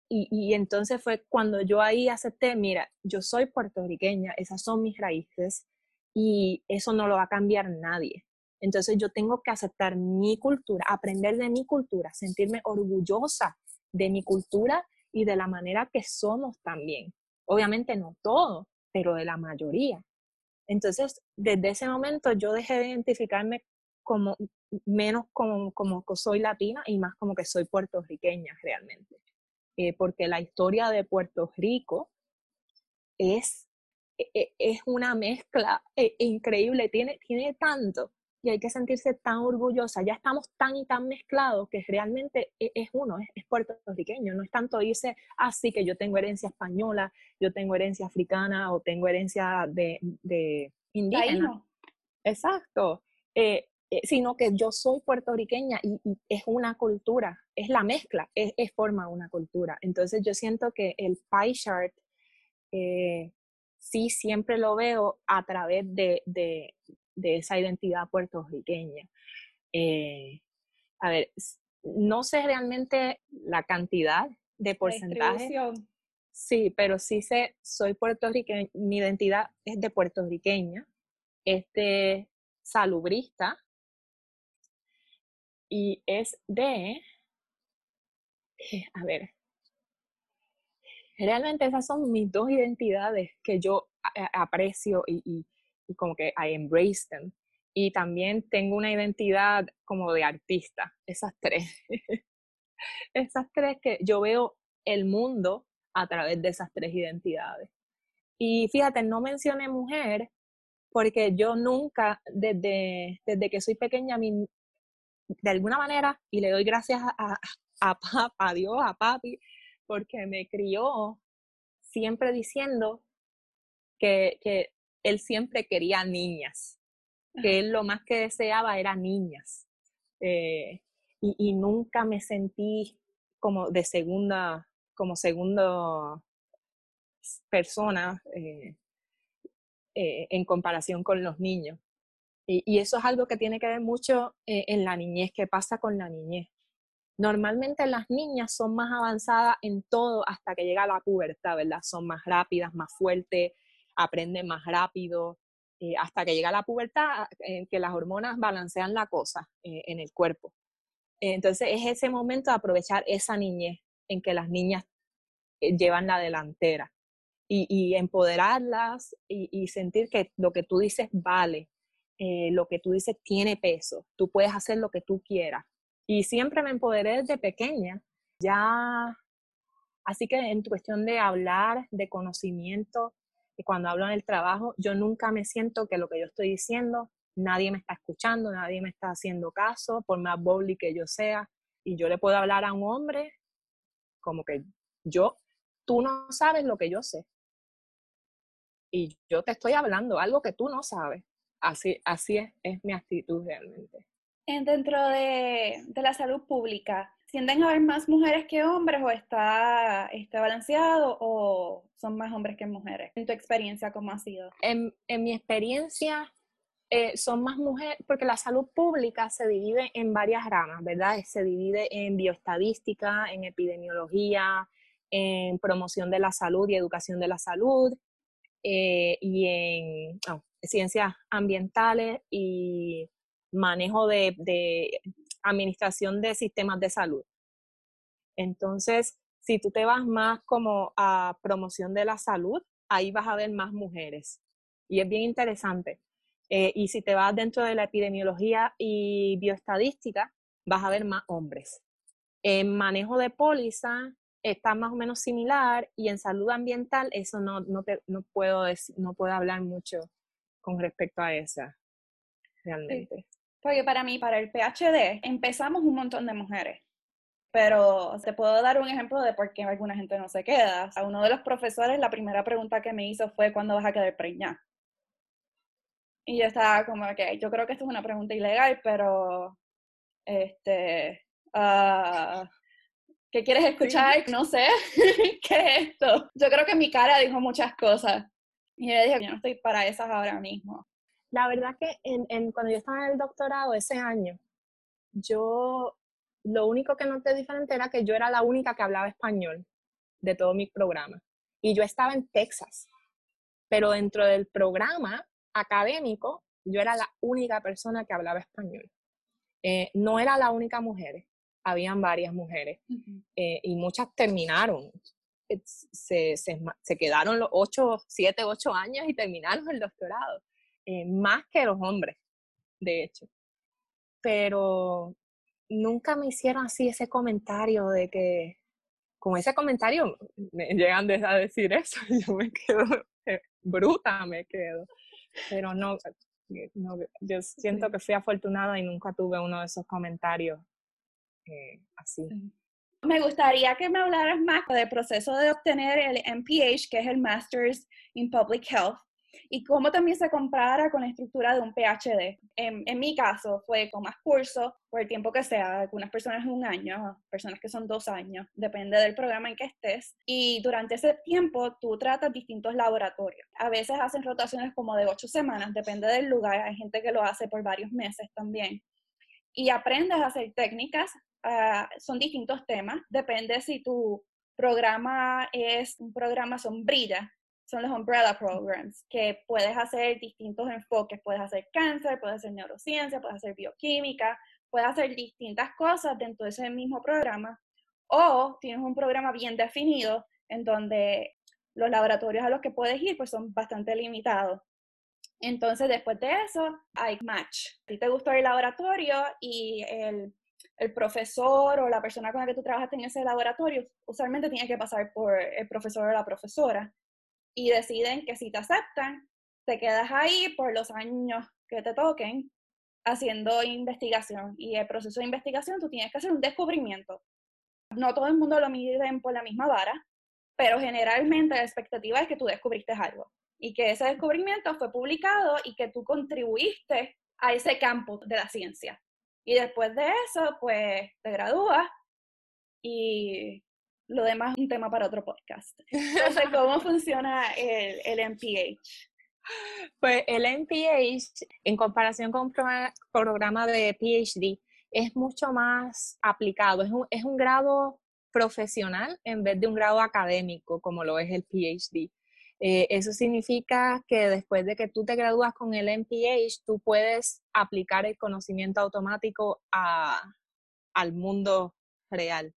Speaker 3: y, y, entonces fue cuando yo ahí acepté, mira, yo soy puertorriqueña, esas son mis raíces y eso no lo va a cambiar nadie. Entonces yo tengo que aceptar mi cultura, aprender de mi cultura, sentirme orgullosa de mi cultura y de la manera que somos también. Obviamente no todo, pero de la mayoría. Entonces, desde ese momento yo dejé de identificarme como menos como, como que soy latina y más como que soy puertorriqueña realmente. Eh, porque la historia de Puerto Rico es, e, e, es una mezcla eh, increíble, tiene, tiene tanto y hay que sentirse tan orgullosa. Ya estamos tan y tan mezclados que realmente e, es uno, es, puertorriqueño. No es tanto irse así que yo tengo herencia española, yo tengo herencia africana o tengo herencia de, de indígena. Exacto. Eh, eh, sino que yo soy puertorriqueña y, es una cultura, es la mezcla, es, forma una cultura. Entonces yo siento que el pie chart eh, sí siempre lo veo a través de, de esa identidad puertorriqueña. Eh, a ver, no sé realmente la cantidad de porcentaje. Sí, pero sí sé, soy puertorriqueña, mi identidad es de puertorriqueña, este salubrista y es de, eh, a ver, realmente esas son mis dos identidades que yo aprecio y, y como que I embrace them. Y también tengo una identidad como de artista, esas tres. <laughs> esas tres que yo veo el mundo a través de esas tres identidades. Y fíjate, no mencioné mujer porque yo nunca, desde, desde que soy pequeña, mi, de alguna manera, y le doy gracias a, a, a Dios, a papi, porque me crió siempre diciendo que, que él siempre quería niñas, que él lo más que deseaba era niñas. Eh, y, y, nunca me sentí como de segunda, como segunda persona eh, eh, en comparación con los niños. Y, y, eso es algo que tiene que ver mucho en la niñez, qué pasa con la niñez. Normalmente las niñas son más avanzadas en todo hasta que llega la pubertad, ¿verdad? Son más rápidas, más fuertes, aprenden más rápido, eh, hasta que llega la pubertad, en que las hormonas balancean la cosa eh, en el cuerpo. Entonces es ese momento de aprovechar esa niñez en que las niñas eh, llevan la delantera y, empoderarlas y, sentir que lo que tú dices vale, lo que tú dices tiene peso, tú puedes hacer lo que tú quieras. Y siempre me empoderé desde pequeña, ya, así que en cuestión de hablar, de conocimiento, y cuando hablo en el trabajo, yo nunca me siento que lo que yo estoy diciendo, nadie me está escuchando, nadie me está haciendo caso, por más bowly que yo sea, y yo le puedo hablar a un hombre como que yo, tú no sabes lo que yo sé. Y yo te estoy hablando algo que tú no sabes. Así, así es, es mi actitud realmente
Speaker 1: dentro de, la salud pública, ¿tienden a haber más mujeres que hombres o está, está balanceado o son más hombres que mujeres? En tu experiencia, ¿cómo ha sido?
Speaker 3: En, mi experiencia, eh, son más mujeres, porque la salud pública se divide en varias ramas, ¿verdad? Se divide en bioestadística, en epidemiología, en promoción de la salud y educación de la salud, eh, y en oh, ciencias ambientales y manejo de, administración de sistemas de salud. Entonces, si tú te vas más como a promoción de la salud, ahí vas a ver más mujeres. Y es bien interesante. Eh, y si te vas dentro de la epidemiología y bioestadística, vas a ver más hombres. En manejo de póliza está más o menos similar y en salud ambiental eso no, no, no, puedo, no puedo hablar mucho con respecto a esa, realmente.
Speaker 1: Porque para mí, para el PhD, empezamos un montón de mujeres. Pero te puedo dar un ejemplo de por qué alguna gente no se queda. A uno de los profesores, la primera pregunta que me hizo fue: ¿cuándo vas a quedar preñada? Y yo estaba como que, yo creo que esto es una pregunta ilegal, pero, este, uh, ¿qué quieres escuchar? No sé, <laughs> ¿qué es esto? Yo creo que mi cara dijo muchas cosas. Y yo le dije, yo no estoy para esas ahora mismo.
Speaker 3: La verdad que en, cuando yo estaba en el doctorado ese año, yo lo único que noté diferente era que yo era la única que hablaba español de todo mi programa. Y yo estaba en Texas, pero dentro del programa académico, yo era la única persona que hablaba español. Eh, no era la única mujer, habían varias mujeres eh, y muchas terminaron. Se, se, se, quedaron los ocho, siete, ocho años y terminaron el doctorado. Eh, más que los hombres, de hecho. Pero nunca me hicieron así ese comentario de que, con ese comentario me llegan a decir eso, <laughs> yo me quedo eh, bruta, me quedo. Pero no, eh, no, yo siento que fui afortunada y nunca tuve uno de esos comentarios así.
Speaker 1: Me gustaría que me hablaras más del proceso de obtener el MPH, que es el Masters in Public Health, y cómo también se compara con la estructura de un PhD. En, mi caso fue con más cursos, por el tiempo que sea, algunas personas un año, personas que son dos años, depende del programa en que estés. Y durante ese tiempo tú tratas distintos laboratorios. A veces hacen rotaciones como de ocho semanas, depende del lugar, hay gente que lo hace por varios meses también. Y aprendes a hacer técnicas, uh, son distintos temas, depende si tu programa es un programa sombrilla, son los umbrella programs, que puedes hacer distintos enfoques, puedes hacer cáncer, puedes hacer neurociencia, puedes hacer bioquímica, puedes hacer distintas cosas dentro de ese mismo programa, o tienes un programa bien definido en donde los laboratorios a los que puedes ir pues son bastante limitados. Entonces, después de eso, hay match. Si te gustó el laboratorio y el, el, profesor o la persona con la que tú trabajas en ese laboratorio, usualmente tiene que pasar por el profesor o la profesora y deciden que si te aceptan, te quedas ahí por los años que te toquen haciendo investigación y el proceso de investigación tú tienes que hacer un descubrimiento. No todo el mundo lo mide por la misma vara, pero generalmente la expectativa es que tú descubriste algo y que ese descubrimiento fue publicado y que tú contribuiste a ese campo de la ciencia. Y después de eso, pues te gradúas y lo demás es un tema para otro podcast. <laughs> Entonces, ¿cómo funciona el, el MPH?
Speaker 3: Pues el MPH, en comparación con un programa de PhD, es mucho más aplicado, es un, es un grado profesional en vez de un grado académico como lo es el PhD. Eh, eso significa que después de que tú te gradúas con el MPH, tú puedes aplicar el conocimiento automático a, al mundo real.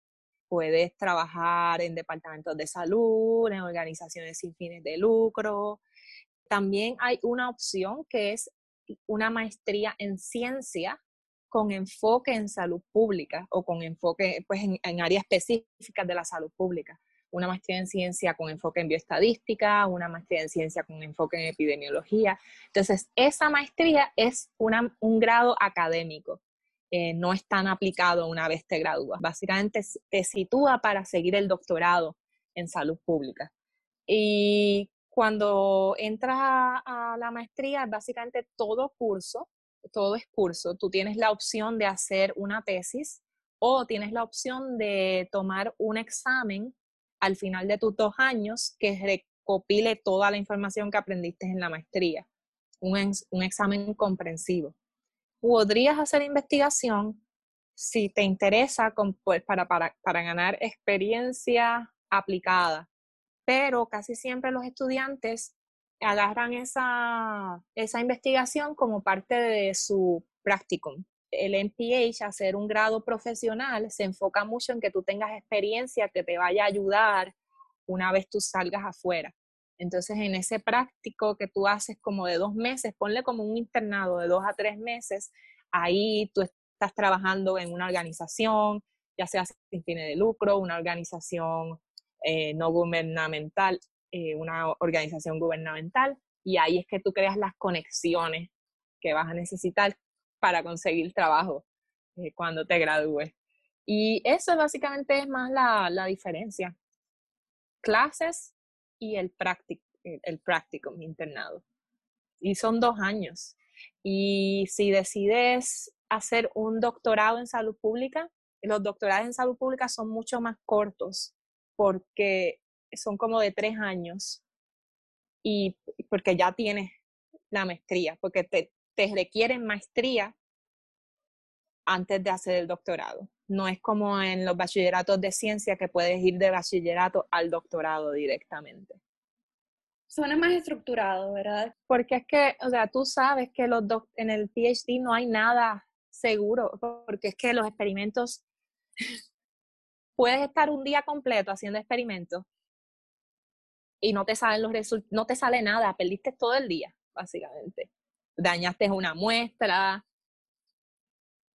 Speaker 3: Puedes trabajar en departamentos de salud, en organizaciones sin fines de lucro. También hay una opción que es una maestría en ciencia con enfoque en salud pública o con enfoque pues, en, en áreas específicas de la salud pública. Una maestría en ciencia con enfoque en bioestadística, una maestría en ciencia con enfoque en epidemiología. Entonces, esa maestría es una, un grado académico. Eh, no es tan aplicado una vez te gradúas. Básicamente te sitúa para seguir el doctorado en salud pública. Y cuando entras a, la maestría, básicamente todo curso todo es curso. Tú tienes la opción de hacer una tesis o tienes la opción de tomar un examen al final de tus dos años que recopile toda la información que aprendiste en la maestría, un examen comprensivo. Podrías hacer investigación si te interesa pues, para, para, para ganar experiencia aplicada, pero casi siempre los estudiantes agarran esa, esa investigación como parte de su practicum. El MPH, hacer un grado profesional, se enfoca mucho en que tú tengas experiencia que te vaya a ayudar una vez tú salgas afuera. Entonces, en ese práctico que tú haces como de dos meses, ponle como un internado de dos a tres meses, ahí tú estás trabajando en una organización, ya sea sin fines de lucro, una organización eh, no gubernamental, eh, una organización gubernamental y ahí es que tú creas las conexiones que vas a necesitar para conseguir trabajo eh, cuando te gradúes. Y eso básicamente es más la, la diferencia. Clases y el práctico, el práctico, mi internado. Y son dos años. Y si decides hacer un doctorado en salud pública, los doctorados en salud pública son mucho más cortos porque son como de tres años y porque ya tienes la maestría, porque te, te requieren maestría antes de hacer el doctorado. No es como en los bachilleratos de ciencia que puedes ir de bachillerato al doctorado directamente.
Speaker 1: Suena más estructurado, ¿verdad?
Speaker 3: Porque es que, o sea, tú sabes que los en el PhD no hay nada seguro, porque es que los experimentos, <laughs> puedes estar un día completo haciendo experimentos y no te salen los resultados, no te sale nada, perdiste todo el día, básicamente. Dañaste una muestra,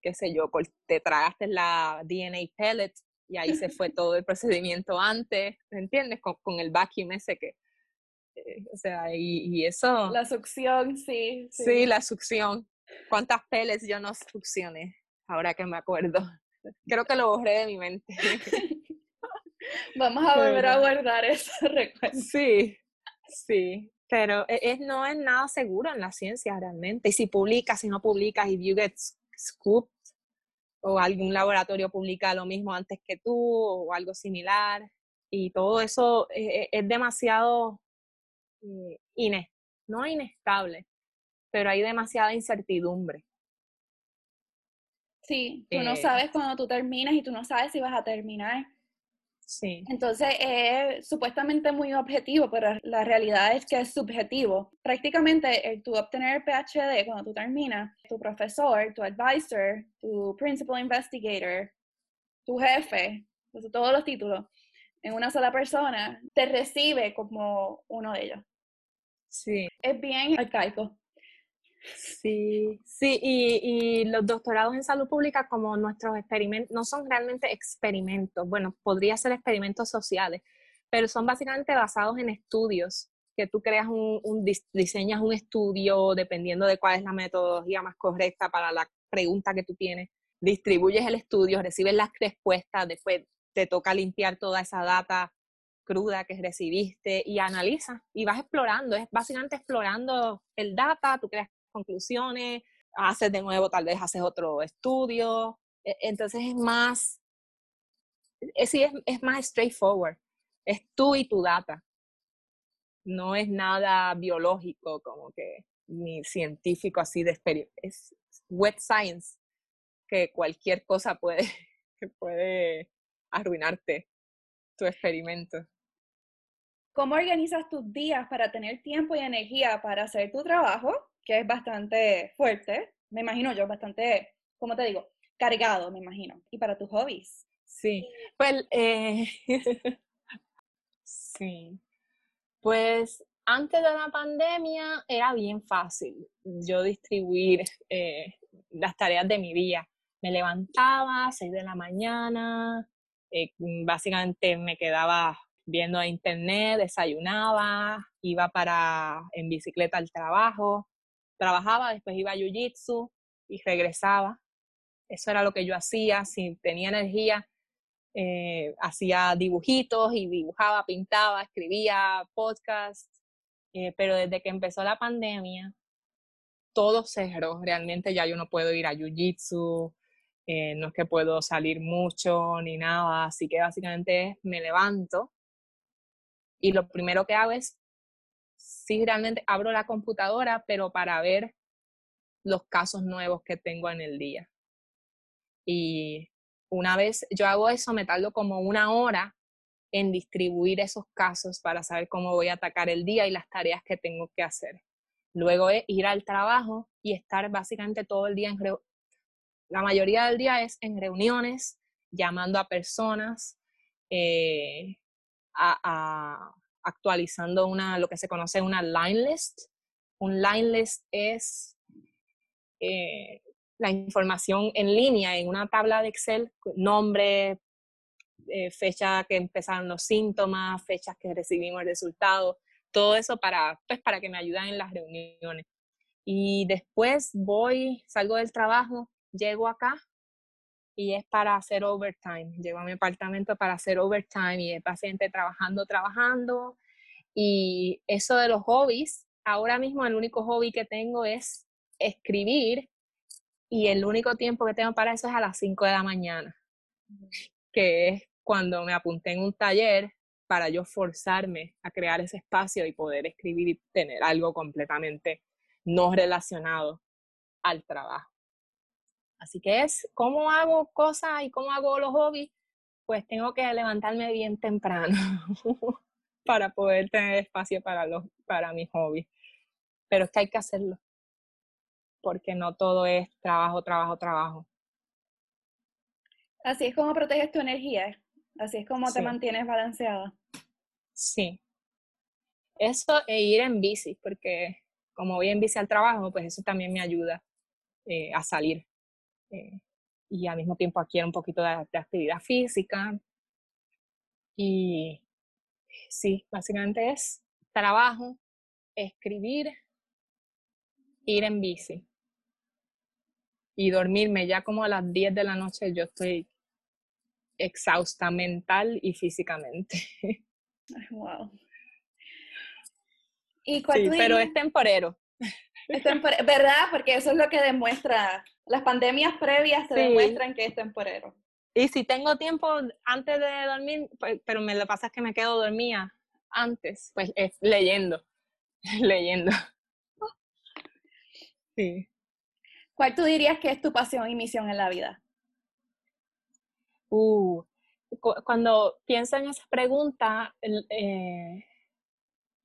Speaker 3: qué sé yo, te tragaste la DNA pellet y ahí se fue <laughs> todo el procedimiento antes, ¿me entiendes? Con, con el vacuum ese que, eh, o sea, y, y, eso...
Speaker 1: La succión, sí,
Speaker 3: sí. Sí, la succión. ¿Cuántas pellets yo no succioné? Ahora que me acuerdo. Creo que lo borré de mi mente. <laughs>
Speaker 1: Vamos a <laughs> volver a guardar ese recuerdo.
Speaker 3: Sí, sí. Pero e, es, no es nada seguro en la ciencia realmente. Y si publicas, si no publicas, y you get scooped, o algún laboratorio publica lo mismo antes que tú, o algo similar, y todo eso e, e, es, demasiado eh, no inestable, pero hay demasiada incertidumbre.
Speaker 1: Sí, tú no eh, sabes cuándo tú terminas y tú no sabes si vas a terminar.
Speaker 3: Sí.
Speaker 1: Entonces es supuestamente muy objetivo, pero la realidad es que es subjetivo. Prácticamente el, tú obtener el PhD cuando tú terminas, tu profesor, tu advisor, tu principal investigator, tu jefe, todos los títulos, en una sola persona, te recibe como uno de ellos.
Speaker 3: Sí.
Speaker 1: Es bien arcaico.
Speaker 3: Sí, sí, y, los doctorados en salud pública, como nuestros experimentos, no son realmente experimentos, bueno, podría ser experimentos sociales, pero son básicamente basados en estudios que tú creas un, un, diseñas un estudio dependiendo de cuál es la metodología más correcta para la pregunta que tú tienes, distribuyes el estudio, recibes las respuestas, después te toca limpiar toda esa data cruda que recibiste y analizas y vas explorando, es básicamente explorando el data, tú creas conclusiones, haces de nuevo, tal vez haces otro estudio, e, entonces es más, es, es, es más straightforward, es tú y tu data, no es nada biológico como que ni científico así de experiencia, es wet science, que cualquier cosa puede, <laughs> puede arruinarte tu experimento.
Speaker 1: ¿Cómo organizas tus días para tener tiempo y energía para hacer tu trabajo, que es bastante fuerte, me imagino yo, bastante, ¿cómo te digo? Cargado, me imagino. Y para tus hobbies.
Speaker 3: Sí, pues, eh, <laughs> sí. Pues antes de la pandemia era bien fácil yo distribuir eh, las tareas de mi día. Me levantaba a 6 de la mañana, eh, básicamente me quedaba viendo internet, desayunaba, iba para en bicicleta al trabajo, trabajaba, después iba a Jiu-Jitsu y regresaba. Eso era lo que yo hacía, si tenía energía, eh, hacía dibujitos y dibujaba, pintaba, escribía podcast, eh, pero desde que empezó la pandemia, todo cerró. Realmente ya yo no puedo ir a Jiu-Jitsu, eh, no es que puedo salir mucho ni nada, así que básicamente me levanto y lo primero que hago es, sí, realmente abro la computadora, pero para ver los casos nuevos que tengo en el día. Y una vez yo hago eso, me tardo como una hora en distribuir esos casos para saber cómo voy a atacar el día y las tareas que tengo que hacer. Luego es ir al trabajo y estar básicamente todo el día en la mayoría del día es en reuniones, llamando a personas, eh, a, actualizando una, lo que se conoce una line list. Un line list es eh, la información en línea en una tabla de Excel, nombre, eh, fecha que empezaron los síntomas, fechas que recibimos el resultado, todo eso para, pues, para que me ayuden en las reuniones. Y después voy, salgo del trabajo, llego acá y es para hacer overtime. Llego a mi apartamento para hacer overtime y el paciente trabajando, trabajando. Y eso de los hobbies, ahora mismo el único hobby que tengo es escribir y el único tiempo que tengo para eso es a las 5 de la mañana, que es cuando me apunté en un taller para yo forzarme a crear ese espacio y poder escribir y tener algo completamente no relacionado al trabajo. Así que es cómo hago cosas y cómo hago los hobbies, pues tengo que levantarme bien temprano <laughs> para poder tener espacio para, los, para mis hobbies. Pero es que hay que hacerlo, porque no todo es trabajo, trabajo, trabajo.
Speaker 1: Así es como proteges tu energía, así es como te mantienes balanceada.
Speaker 3: Sí. Eso e ir en bici, porque como voy en bici al trabajo, pues eso también me ayuda eh, a salir eh, y al mismo tiempo adquiere un poquito de, actividad física. Y sí, básicamente es trabajo, escribir, ir en bici y dormirme ya como a las 10 de la noche yo estoy exhausta mental y físicamente. <laughs>
Speaker 1: Wow.
Speaker 3: ¿Y sí, pero es temporero.
Speaker 1: Es ¿verdad? Porque eso es lo que demuestra las pandemias previas te demuestran que es temporero.
Speaker 3: Y si tengo tiempo antes de dormir, pues, pero me lo pasa es que me quedo dormida antes, pues es leyendo, <laughs> leyendo.
Speaker 1: Sí. ¿Cuál tú dirías que es tu pasión y misión en la vida?
Speaker 3: Uh, cuando pienso en esa pregunta eh,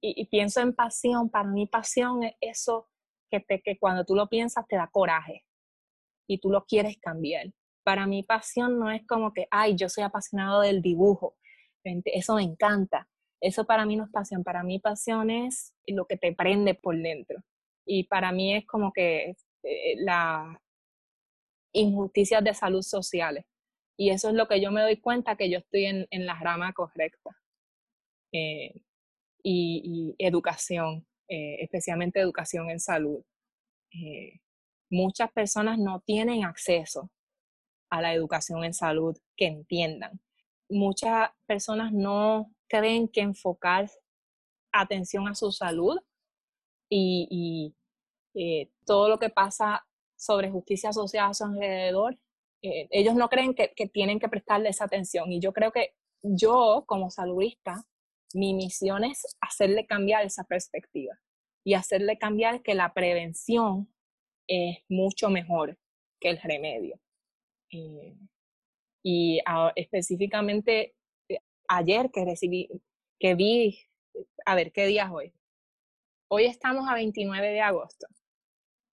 Speaker 3: y, y, pienso en pasión, para mí pasión es eso que, te, que cuando tú lo piensas te da coraje y tú lo quieres cambiar. Para mí pasión no es como que, ay, yo soy apasionado del dibujo, eso me encanta. Eso para mí no es pasión, para mí pasión es lo que te prende por dentro. Y para mí es como que eh, las injusticias de salud sociales. Y eso es lo que yo me doy cuenta que yo estoy en, en la rama correcta. Eh, y, educación, eh, especialmente educación en salud. muchas personas no tienen acceso a la educación en salud que entiendan. Muchas personas no creen que enfocar atención a su salud y, eh, todo lo que pasa sobre justicia social a su alrededor, eh, ellos no creen que, tienen que prestarle esa atención. Y yo creo que yo, como saludista, mi misión es hacerle cambiar esa perspectiva y hacerle cambiar que la prevención es mucho mejor que el remedio. Eh, y específicamente eh, ayer que recibí, que vi, a ver, ¿qué día es hoy? Hoy estamos a 29 de agosto,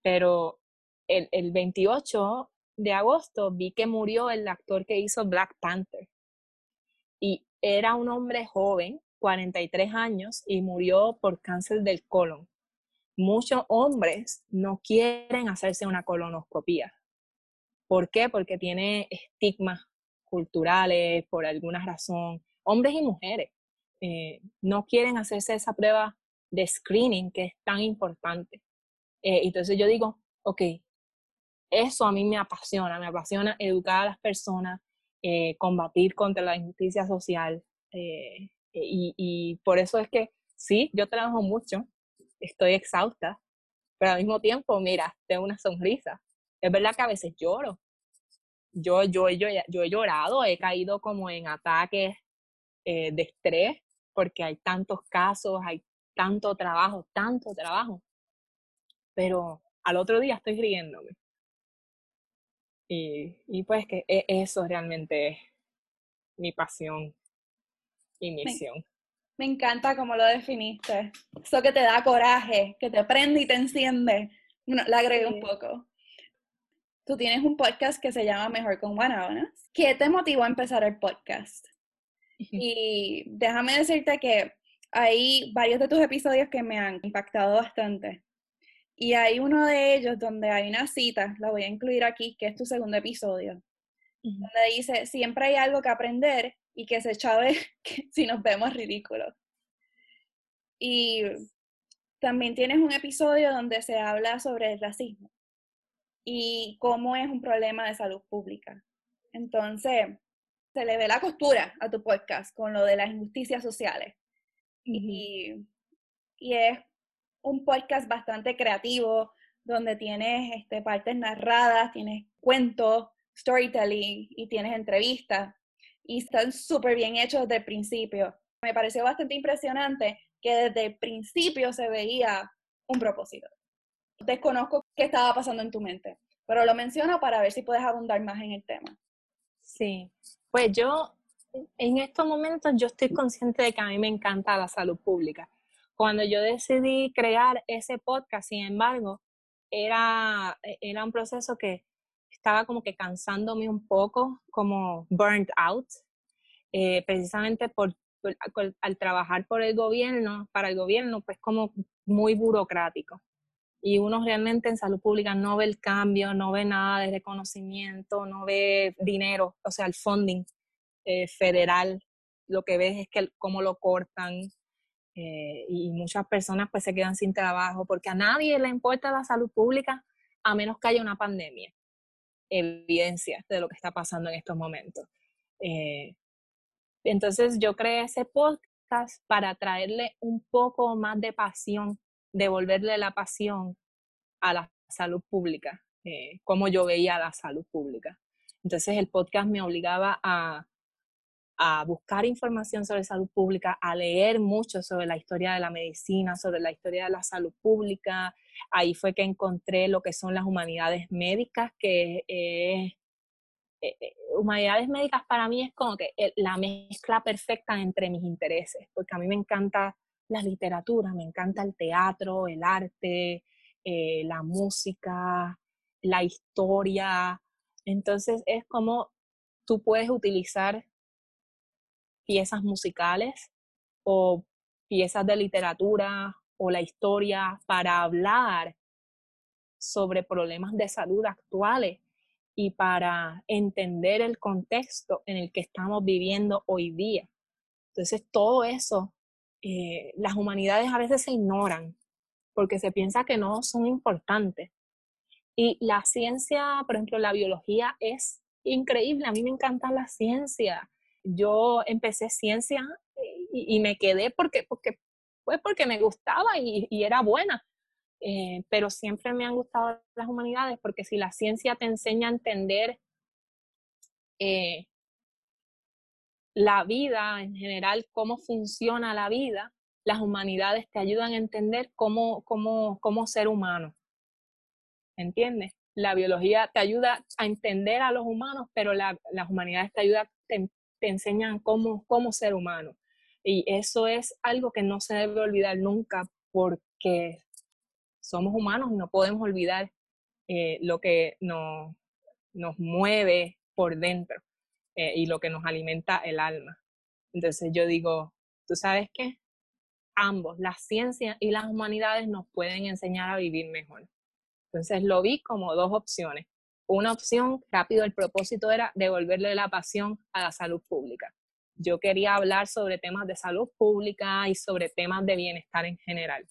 Speaker 3: pero el, el 28 de agosto vi que murió el actor que hizo Black Panther. Y era un hombre joven, 43 años, y murió por cáncer del colon. Muchos hombres no quieren hacerse una colonoscopia ¿Por qué? Porque tiene estigmas culturales por alguna razón. Hombres y mujeres eh, no quieren hacerse esa prueba de screening que es tan importante. Eh, entonces yo digo, ok, eso a mí me apasiona, me apasiona educar a las personas, eh, combatir contra la injusticia social. Y, por eso es que sí, yo trabajo mucho, estoy exhausta, pero al mismo tiempo, mira, tengo una sonrisa, es verdad que a veces lloro. Yo, yo, yo, yo he llorado, he caído como en ataques eh, de estrés porque hay tantos casos, hay tanto trabajo, tanto trabajo. Pero al otro día estoy riéndome. Y, y pues que e, eso realmente es mi pasión
Speaker 1: Me, encanta cómo lo definiste. Eso que te da coraje, que te prende y te enciende. Bueno, le agregué un poco. Tú tienes un podcast que se llama Mejor con Guanábanas. ¿Qué te motivó a empezar el podcast? Y déjame decirte que hay varios de tus episodios que me han impactado bastante. Y hay uno de ellos donde hay una cita, la voy a incluir aquí, que es tu segundo episodio, donde dice, siempre hay algo que aprender y que se chave <laughs> si nos vemos ridículos. Y también tienes un episodio donde se habla sobre el racismo y cómo es un problema de salud pública. Entonces, se le ve la costura a tu podcast con lo de las injusticias sociales. y, y, es un podcast bastante creativo, donde tienes este, partes narradas, tienes cuentos, storytelling y tienes entrevistas. Y están súper bien hechos desde el principio. Me pareció bastante impresionante que desde el principio se veía un propósito desconozco qué estaba pasando en tu mente, pero lo menciono para ver si puedes abundar más en el tema.
Speaker 3: Sí, pues yo en estos momentos yo estoy consciente de que a mí me encanta la salud pública. Cuando yo decidí crear ese podcast, sin embargo, era, era un proceso que estaba como que cansándome un poco, como burnt out, eh, precisamente por, al trabajar por el gobierno, para el gobierno, pues como muy burocrático. Y uno realmente en salud pública no ve el cambio, no ve nada de reconocimiento, no ve dinero, o sea, el funding eh, federal, lo que ves es que cómo lo cortan eh, y muchas personas pues se quedan sin trabajo porque a nadie le importa la salud pública a menos que haya una pandemia, evidencia de lo que está pasando en estos momentos. Eh, entonces yo creé ese podcast para traerle un poco más de pasión devolverle la pasión a la salud pública, eh, como yo veía la salud pública. Entonces el podcast me obligaba a, a buscar información sobre salud pública, a leer mucho sobre la historia de la medicina, sobre la historia de la salud pública. Ahí fue que encontré lo que son las humanidades médicas, que eh, eh, humanidades médicas para mí es como que la mezcla perfecta entre mis intereses, porque a mí me encanta la literatura, me encanta el teatro, el arte, eh, la música, la historia. Entonces es como tú puedes utilizar piezas musicales o piezas de literatura o la historia para hablar sobre problemas de salud actuales y para entender el contexto en el que estamos viviendo hoy día. Entonces todo eso eh, las humanidades a veces se ignoran porque se piensa que no son importantes. Y la ciencia, por ejemplo, la biología es increíble. A mí me encanta la ciencia. Yo empecé ciencia y, me quedé porque, porque, pues porque me gustaba y, era buena. Eh, pero siempre me han gustado las humanidades porque si la ciencia te enseña a entender eh, la vida en general, cómo funciona la vida, las humanidades te ayudan a entender cómo, cómo, cómo ser humano. ¿Entiendes? La biología te ayuda a entender a los humanos, pero las humanidades te ayudan, te, enseñan cómo, cómo ser humano. Y eso es algo que no se debe olvidar nunca porque somos humanos y no podemos olvidar eh, lo que nos, nos mueve por dentro. Eh, y lo que nos alimenta el alma. Entonces yo digo, ¿tú sabes qué? Ambos, la ciencia y las humanidades nos pueden enseñar a vivir mejor. Entonces lo vi como dos opciones. Una opción, rápido, el propósito era devolverle la pasión a la salud pública. Yo quería hablar sobre temas de salud pública y sobre temas de bienestar en general.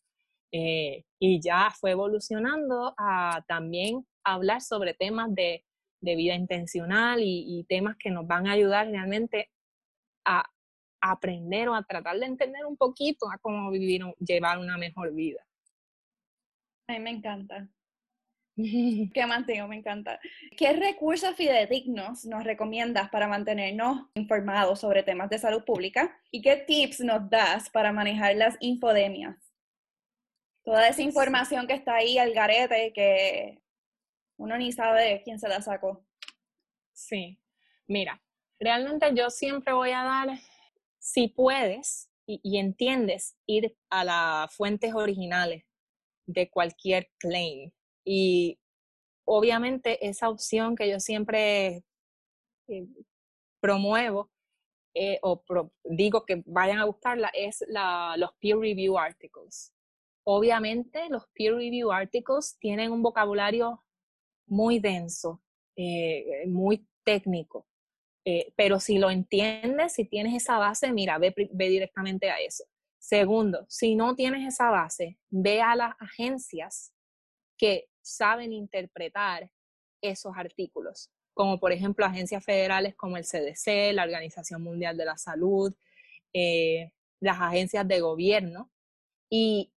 Speaker 3: Eh, y ya fue evolucionando a también hablar sobre temas de de vida intencional y, temas que nos van a ayudar realmente a, aprender o a tratar de entender un poquito a cómo vivir, llevar una mejor vida.
Speaker 1: A mí me encanta. <laughs> ¿Qué mantengo? Me encanta. ¿Qué recursos fidedignos nos recomiendas para mantenernos informados sobre temas de salud pública? ¿Y qué tips nos das para manejar las infodemias? Toda esa información que está ahí al garete, que uno ni sabe quién se la sacó.
Speaker 3: Sí, mira, realmente yo siempre voy a dar, si puedes y, entiendes, ir a las fuentes originales de cualquier claim. Y obviamente esa opción que yo siempre eh, promuevo eh, o digo que vayan a buscarla es los peer review articles. Obviamente los peer review articles tienen un vocabulario muy denso, eh, muy técnico. Pero si lo entiendes, si tienes esa base, mira, ve directamente a eso. Segundo, si no tienes esa base, ve a las agencias que saben interpretar esos artículos, como por ejemplo agencias federales como el CDC, la Organización Mundial de la Salud, eh, las agencias de gobierno. Y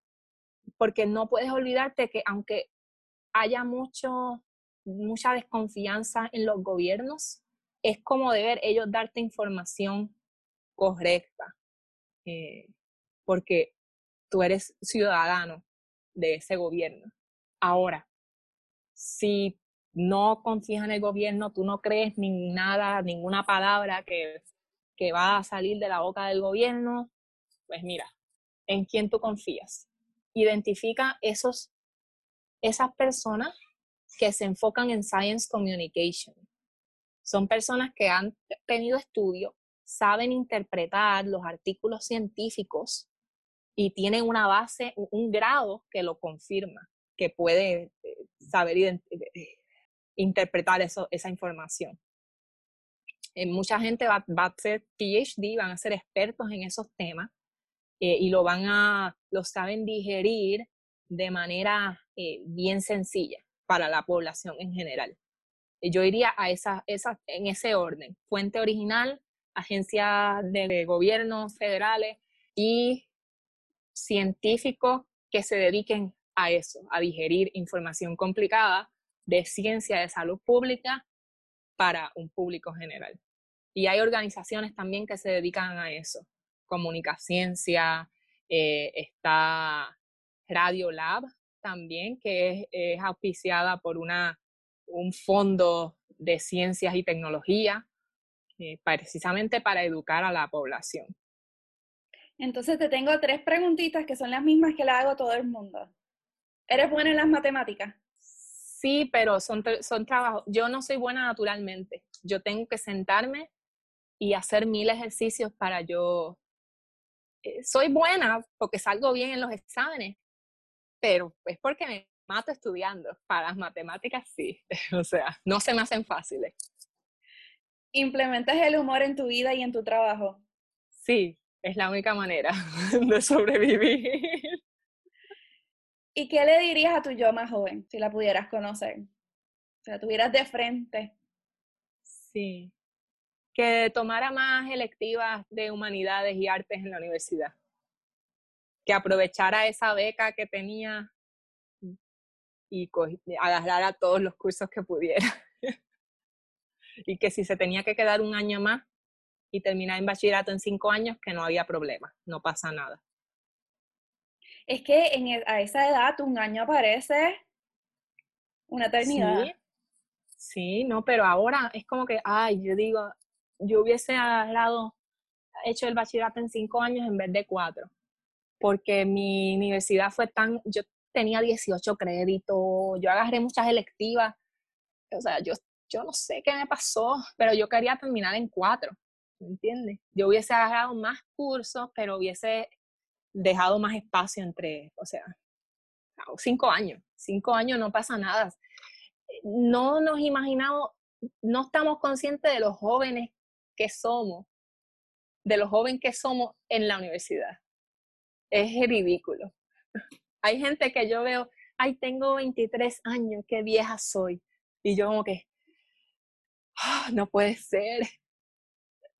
Speaker 3: porque no puedes olvidarte que aunque haya mucho mucha desconfianza en los gobiernos, es como deber ellos darte información correcta, eh, porque tú eres ciudadano de ese gobierno. Ahora, si no confías en el gobierno, tú no crees ni nada, ninguna palabra que, que va a salir de la boca del gobierno, pues mira, ¿en quién tú confías? Identifica esos, esas personas que se enfocan en Science Communication. Son personas que han tenido estudio, saben interpretar los artículos científicos y tienen una base, un grado que lo confirma, que puede eh, saber eh, interpretar eso, esa información. Eh, mucha gente va, a hacer PhD, van a ser expertos en esos temas y lo van a, lo saben digerir de manera bien sencilla para la población en general. Yo iría a esa, esa, en ese orden. Fuente original, agencias de gobierno federales y científicos que se dediquen a eso, a digerir información complicada de ciencia de salud pública para un público general. Y hay organizaciones también que se dedican a eso. Comunicaciencia, eh, está Radio Lab, también, que es, auspiciada por una, un fondo de ciencias y tecnología, eh, precisamente para educar a la población.
Speaker 1: Entonces te tengo tres preguntitas que son las mismas que le hago a todo el mundo. ¿Eres buena en las matemáticas?
Speaker 3: Sí, pero son, son trabajos. Yo no soy buena naturalmente. Yo tengo que sentarme y hacer mil ejercicios para yo... Eh, soy buena porque salgo bien en los exámenes, pero es porque me mato estudiando. Para las matemáticas sí, <laughs> o sea, no se me hacen fáciles.
Speaker 1: ¿Implementas el humor en tu vida y en tu trabajo?
Speaker 3: Sí, Es la única manera <laughs> de sobrevivir.
Speaker 1: ¿Y qué le dirías a tu yo más joven si la pudieras conocer? Si la tuvieras de frente.
Speaker 3: Sí. Que tomara más electivas de humanidades y artes en la universidad. Que aprovechara esa beca que tenía y agarrara todos los cursos que pudiera. <laughs> y que si se tenía que quedar un año más y terminar en bachillerato en cinco años, que no había problema, no pasa nada.
Speaker 1: Es que en, e, a esa edad un año parece una eternidad.
Speaker 3: Sí, sí, no, pero ahora es como que, ay, yo digo, yo hubiese agarrado, hecho el bachillerato en cinco años en vez de cuatro, porque mi universidad fue tan, yo tenía 18 créditos, yo agarré muchas electivas, o sea, yo, yo no sé qué me pasó, pero yo quería terminar en cuatro, ¿me entiendes? Yo hubiese agarrado más cursos, pero hubiese dejado más espacio entre, o sea, cinco años, cinco años no pasa nada. No nos imaginamos, no estamos conscientes de los jóvenes que somos, de los jóvenes que somos en la universidad. Es ridículo. Hay gente que yo veo, ay, tengo 23 años, qué vieja soy. Y yo como que, ah, no puede ser.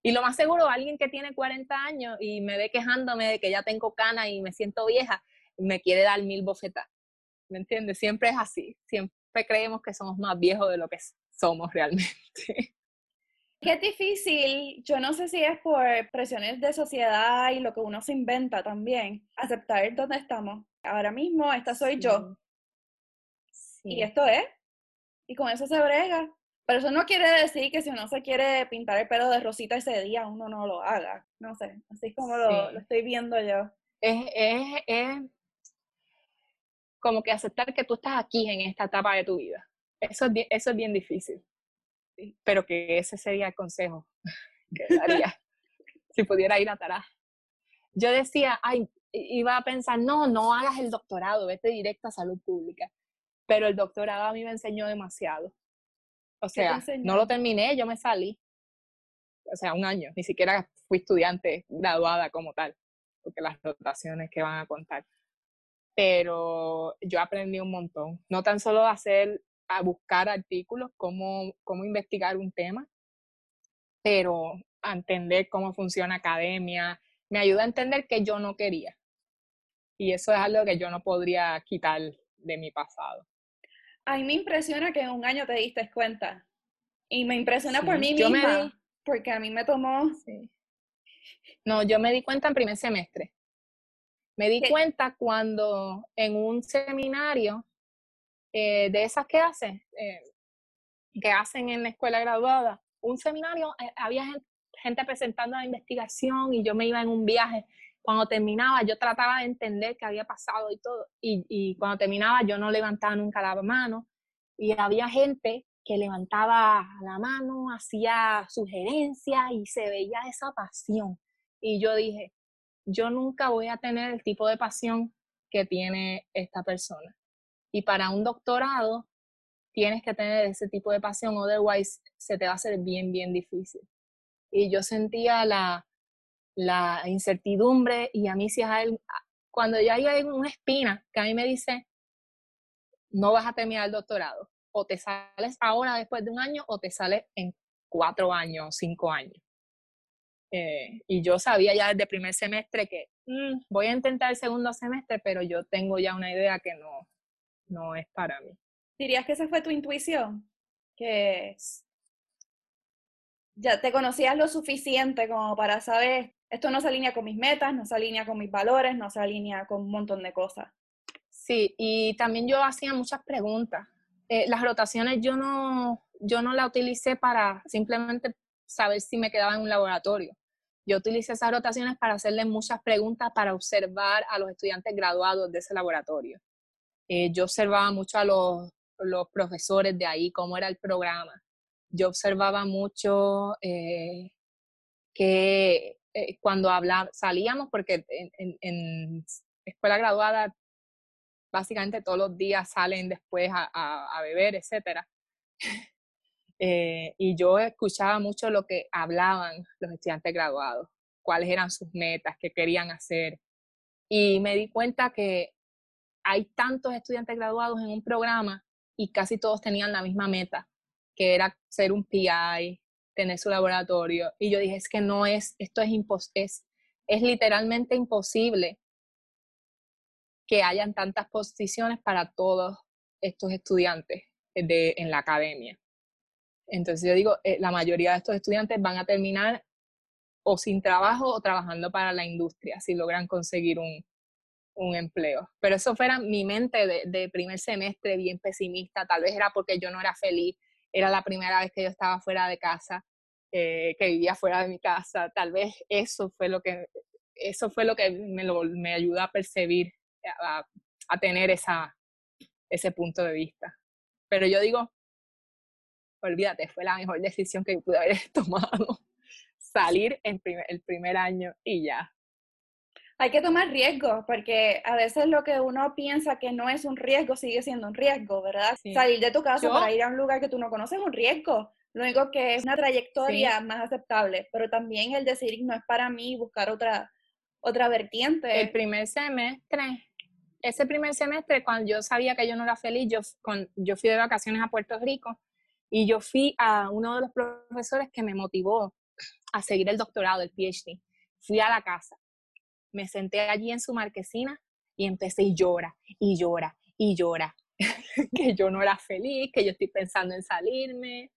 Speaker 3: Y lo más seguro, alguien que tiene 40 años y me ve quejándome de que ya tengo cana y me siento vieja, me quiere dar mil bofetas. ¿Me entiendes? Siempre es así. Siempre creemos que somos más viejos de lo que somos realmente. <laughs>
Speaker 1: Qué difícil, yo no sé si es por presiones de sociedad y lo que uno se inventa también, aceptar dónde estamos. Ahora mismo, esta soy yo. Y esto es. Y con eso se brega. Pero eso no quiere decir que si uno se quiere pintar el pelo de rosita ese día, uno no lo haga. No sé, así es como lo, estoy viendo yo.
Speaker 3: Es, es, es como que aceptar que tú estás aquí en esta etapa de tu vida. Eso es, eso es bien difícil. Pero que ese sería el consejo <laughs> que daría <laughs> si pudiera ir a Tará. Yo decía, ay, iba a pensar, no, no hagas el doctorado, vete directo a salud pública. Pero el doctorado a mí me enseñó demasiado. O sea, no lo terminé, yo me salí. O sea, un año, ni siquiera fui estudiante graduada como tal, porque las rotaciones que van a contar. Pero yo aprendí un montón, no tan solo a hacer, a buscar artículos, cómo, cómo investigar un tema, pero a entender cómo funciona academia, me ayuda a entender que yo no quería. Y eso es algo que yo no podría quitar de mi pasado.
Speaker 1: A mí me impresiona que en un año te diste cuenta. Y me impresiona por mí misma, porque a mí me tomó...
Speaker 3: No, yo me di cuenta en primer semestre. Me di cuenta cuando en un seminario eh, de esas que hacen, eh, que hacen en la escuela graduada, un seminario, eh, había gente, gente presentando la investigación y yo me iba en un viaje cuando terminaba yo trataba de entender qué había pasado y todo, y, y, cuando terminaba yo no levantaba nunca la mano, y había gente que levantaba la mano, hacía sugerencias y se veía esa pasión. Y yo dije, yo nunca voy a tener el tipo de pasión que tiene esta persona. Y para un doctorado tienes que tener ese tipo de pasión, otherwise se te va a hacer bien, bien difícil. Y yo sentía la, la incertidumbre y a mí si es cuando ya hay una espina que a mí me dice, no vas a terminar el doctorado, o te sales ahora después de un año o te sales en cuatro años, cinco años. Eh, y yo sabía ya desde primer semestre que mm, voy a intentar el segundo semestre, pero yo tengo ya una idea que no, no es para mí.
Speaker 1: ¿Dirías que esa fue tu intuición? Que ya te conocías lo suficiente como para saber esto no se alinea con mis metas, no se alinea con mis valores, no se alinea con un montón de cosas.
Speaker 3: Sí, y también yo hacía muchas preguntas. Eh, las rotaciones yo no, yo no la utilicé para simplemente saber si me quedaba en un laboratorio. Yo utilicé esas rotaciones para hacerle muchas preguntas para observar a los estudiantes graduados de ese laboratorio. Eh, yo observaba mucho a los, los, profesores de ahí, cómo era el programa. Yo observaba mucho eh, que eh, cuando salíamos, porque en, escuela graduada básicamente todos los días salen después a, beber, etc. <laughs> Eh, y yo escuchaba mucho lo que hablaban los estudiantes graduados. cuáles eran sus metas, qué querían hacer. Y me di cuenta que hay tantos estudiantes graduados en un programa y casi todos tenían la misma meta, que era ser un PI, tener su laboratorio. Y yo dije, es que no es, esto es, es, es literalmente imposible que hayan tantas posiciones para todos estos estudiantes de, en la academia. Entonces yo digo, eh, la mayoría de estos estudiantes van a terminar o sin trabajo o trabajando para la industria si logran conseguir un, un empleo. Pero eso fuera mi mente de, de, primer semestre bien pesimista, tal vez era porque yo no era feliz, era la primera vez que yo estaba fuera de casa, eh, que vivía fuera de mi casa, tal vez eso fue lo que, eso fue lo que me, lo, me ayudó a percibir, a, a tener esa, ese punto de vista. Pero yo digo, olvídate, fue la mejor decisión que pude haber <laughs> tomado. Salir en primer, el primer año y ya.
Speaker 1: Hay que tomar riesgos, porque a veces lo que uno piensa que no es un riesgo sigue siendo un riesgo, ¿verdad? Salir de tu casa para ir a un lugar que tú no conoces es un riesgo. Lo único que es una trayectoria más aceptable, pero también el decir no es para mí buscar otra, otra vertiente.
Speaker 3: El primer semestre, ese primer semestre, cuando yo sabía que yo no era feliz, yo, con, yo fui de vacaciones a Puerto Rico y yo fui a uno de los profesores que me motivó a seguir el doctorado, el PhD. Fui a la casa, me senté allí en su marquesina y empecé y llora, y llora, y llora, <laughs> que yo no era feliz, que yo estoy pensando en salirme.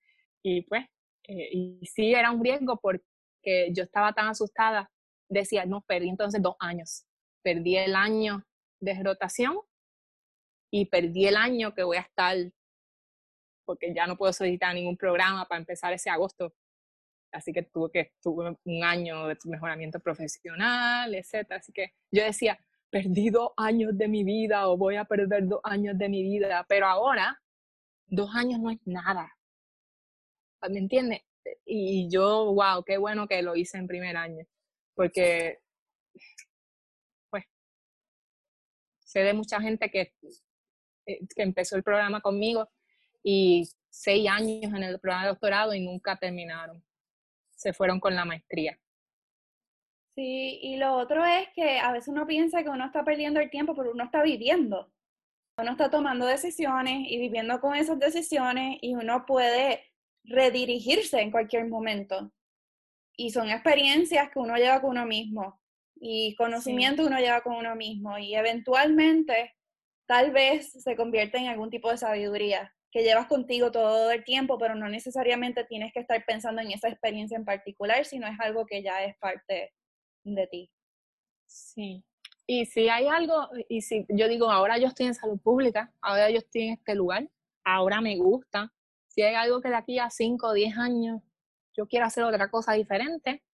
Speaker 3: Y pues, eh, y sí era un riesgo porque yo estaba tan asustada. Decía, no, perdí entonces dos años. Perdí el año de rotación y perdí el año que voy a estar porque ya no puedo solicitar ningún programa para empezar ese agosto. Así que tuve que tuve un año de mejoramiento profesional, etcétera. Así que yo decía, perdí dos años de mi vida o voy a perder dos años de mi vida, pero ahora dos años no es nada. ¿Me entiendes? Y yo, wow, qué bueno que lo hice en primer año, porque pues sé de mucha gente que, eh, que empezó el programa conmigo y seis años en el programa de doctorado y nunca terminaron. Se fueron con la maestría.
Speaker 1: Sí, y lo otro es que a veces uno piensa que uno está perdiendo el tiempo, pero uno está viviendo. Uno está tomando decisiones y viviendo con esas decisiones y uno puede redirigirse en cualquier momento. Y son experiencias que uno lleva con uno mismo y conocimiento que uno lleva con uno mismo y eventualmente tal vez se convierte en algún tipo de sabiduría que llevas contigo todo el tiempo, pero no necesariamente tienes que estar pensando en esa experiencia en particular, sino es algo que ya es parte de ti.
Speaker 3: Sí. Y si hay algo, y si yo digo, ahora yo estoy en salud pública, ahora yo estoy en este lugar, ahora me gusta, si hay algo que de aquí a 5 o 10 años yo quiero hacer otra cosa diferente,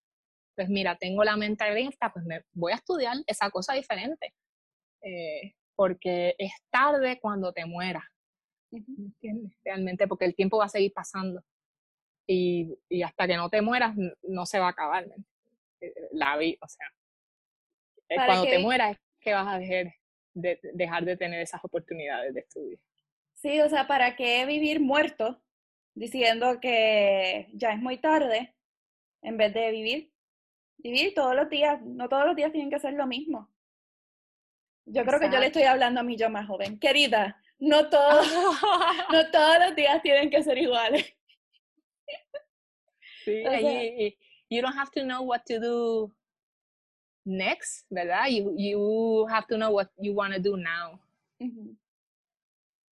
Speaker 3: pues mira, tengo la mente abierta, pues me voy a estudiar esa cosa diferente. Eh, porque es tarde cuando te mueras. Realmente, porque el tiempo va a seguir pasando. Y, y hasta que no te mueras, no se va a acabar eh, la vida. O sea, eh, cuando te mueras es que vas a dejar de, dejar de tener esas oportunidades de estudio.
Speaker 1: Sí, o sea, ¿para qué vivir muerto diciendo que ya es muy tarde en vez de vivir? Vivir todos los días, no todos los días tienen que ser lo mismo. Yo creo que yo le estoy hablando a mi yo más joven. Querida, no <laughs> todos, no todos los días tienen que ser iguales.
Speaker 3: Sí, <laughs> you don't have to know what to do next, ¿verdad? You, you have to know what you want to do now.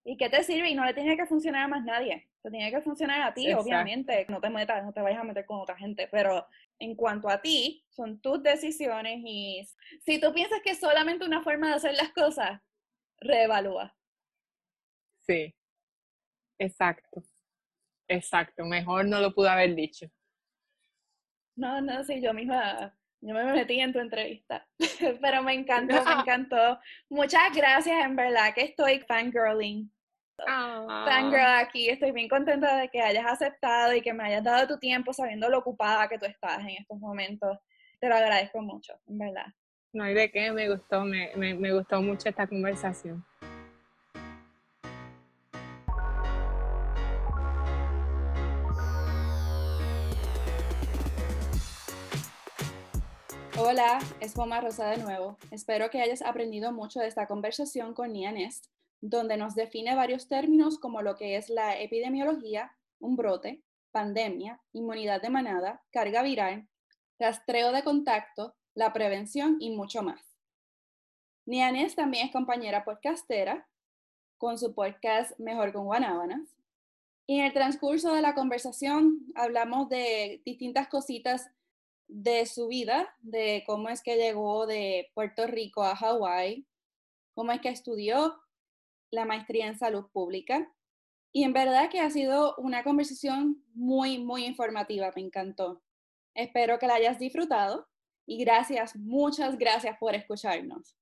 Speaker 1: ¿Y qué te sirve? Y no le tiene que funcionar a más nadie. Te tiene que funcionar a ti, obviamente. No te metas, no te vayas a meter con otra gente. Pero en cuanto a ti, son tus decisiones y si tú piensas que es solamente una forma de hacer las cosas, reevalúa.
Speaker 3: Sí, exacto, exacto, mejor no lo pude haber dicho.
Speaker 1: No, no, sí, yo misma, yo me metí en tu entrevista, <laughs> pero me encantó, me <laughs> encantó. Muchas gracias, en verdad que estoy fangirling. Fangirl aquí, estoy bien contenta de que hayas aceptado y que me hayas dado tu tiempo sabiendo lo ocupada que tú estás en estos momentos. Te lo agradezco mucho, en verdad.
Speaker 3: No hay de qué, me gustó, me, me, me gustó mucho esta conversación.
Speaker 1: Hola, es Poma Rosa de nuevo. Espero que hayas aprendido mucho de esta conversación con Nia Nest, donde nos define varios términos como lo que es la epidemiología, un brote, pandemia, inmunidad de manada, carga viral, rastreo de contacto, la prevención y mucho más. Nia Nest también es compañera podcastera con su podcast Mejor con Guanábanas. Y en el transcurso de la conversación hablamos de distintas cositas de su vida, de cómo es que llegó de Puerto Rico a Hawái, cómo es que estudió la maestría en salud pública. Y en verdad que ha sido una conversación muy, muy informativa, me encantó. Espero que la hayas disfrutado y gracias, muchas gracias por escucharnos.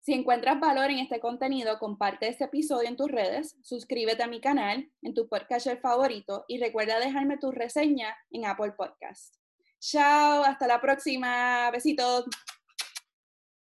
Speaker 1: Si encuentras valor en este contenido, comparte este episodio en tus redes, suscríbete a mi canal, en tu podcast favorito y recuerda dejarme tu reseña en Apple Podcast. Chao, hasta la próxima. Besitos.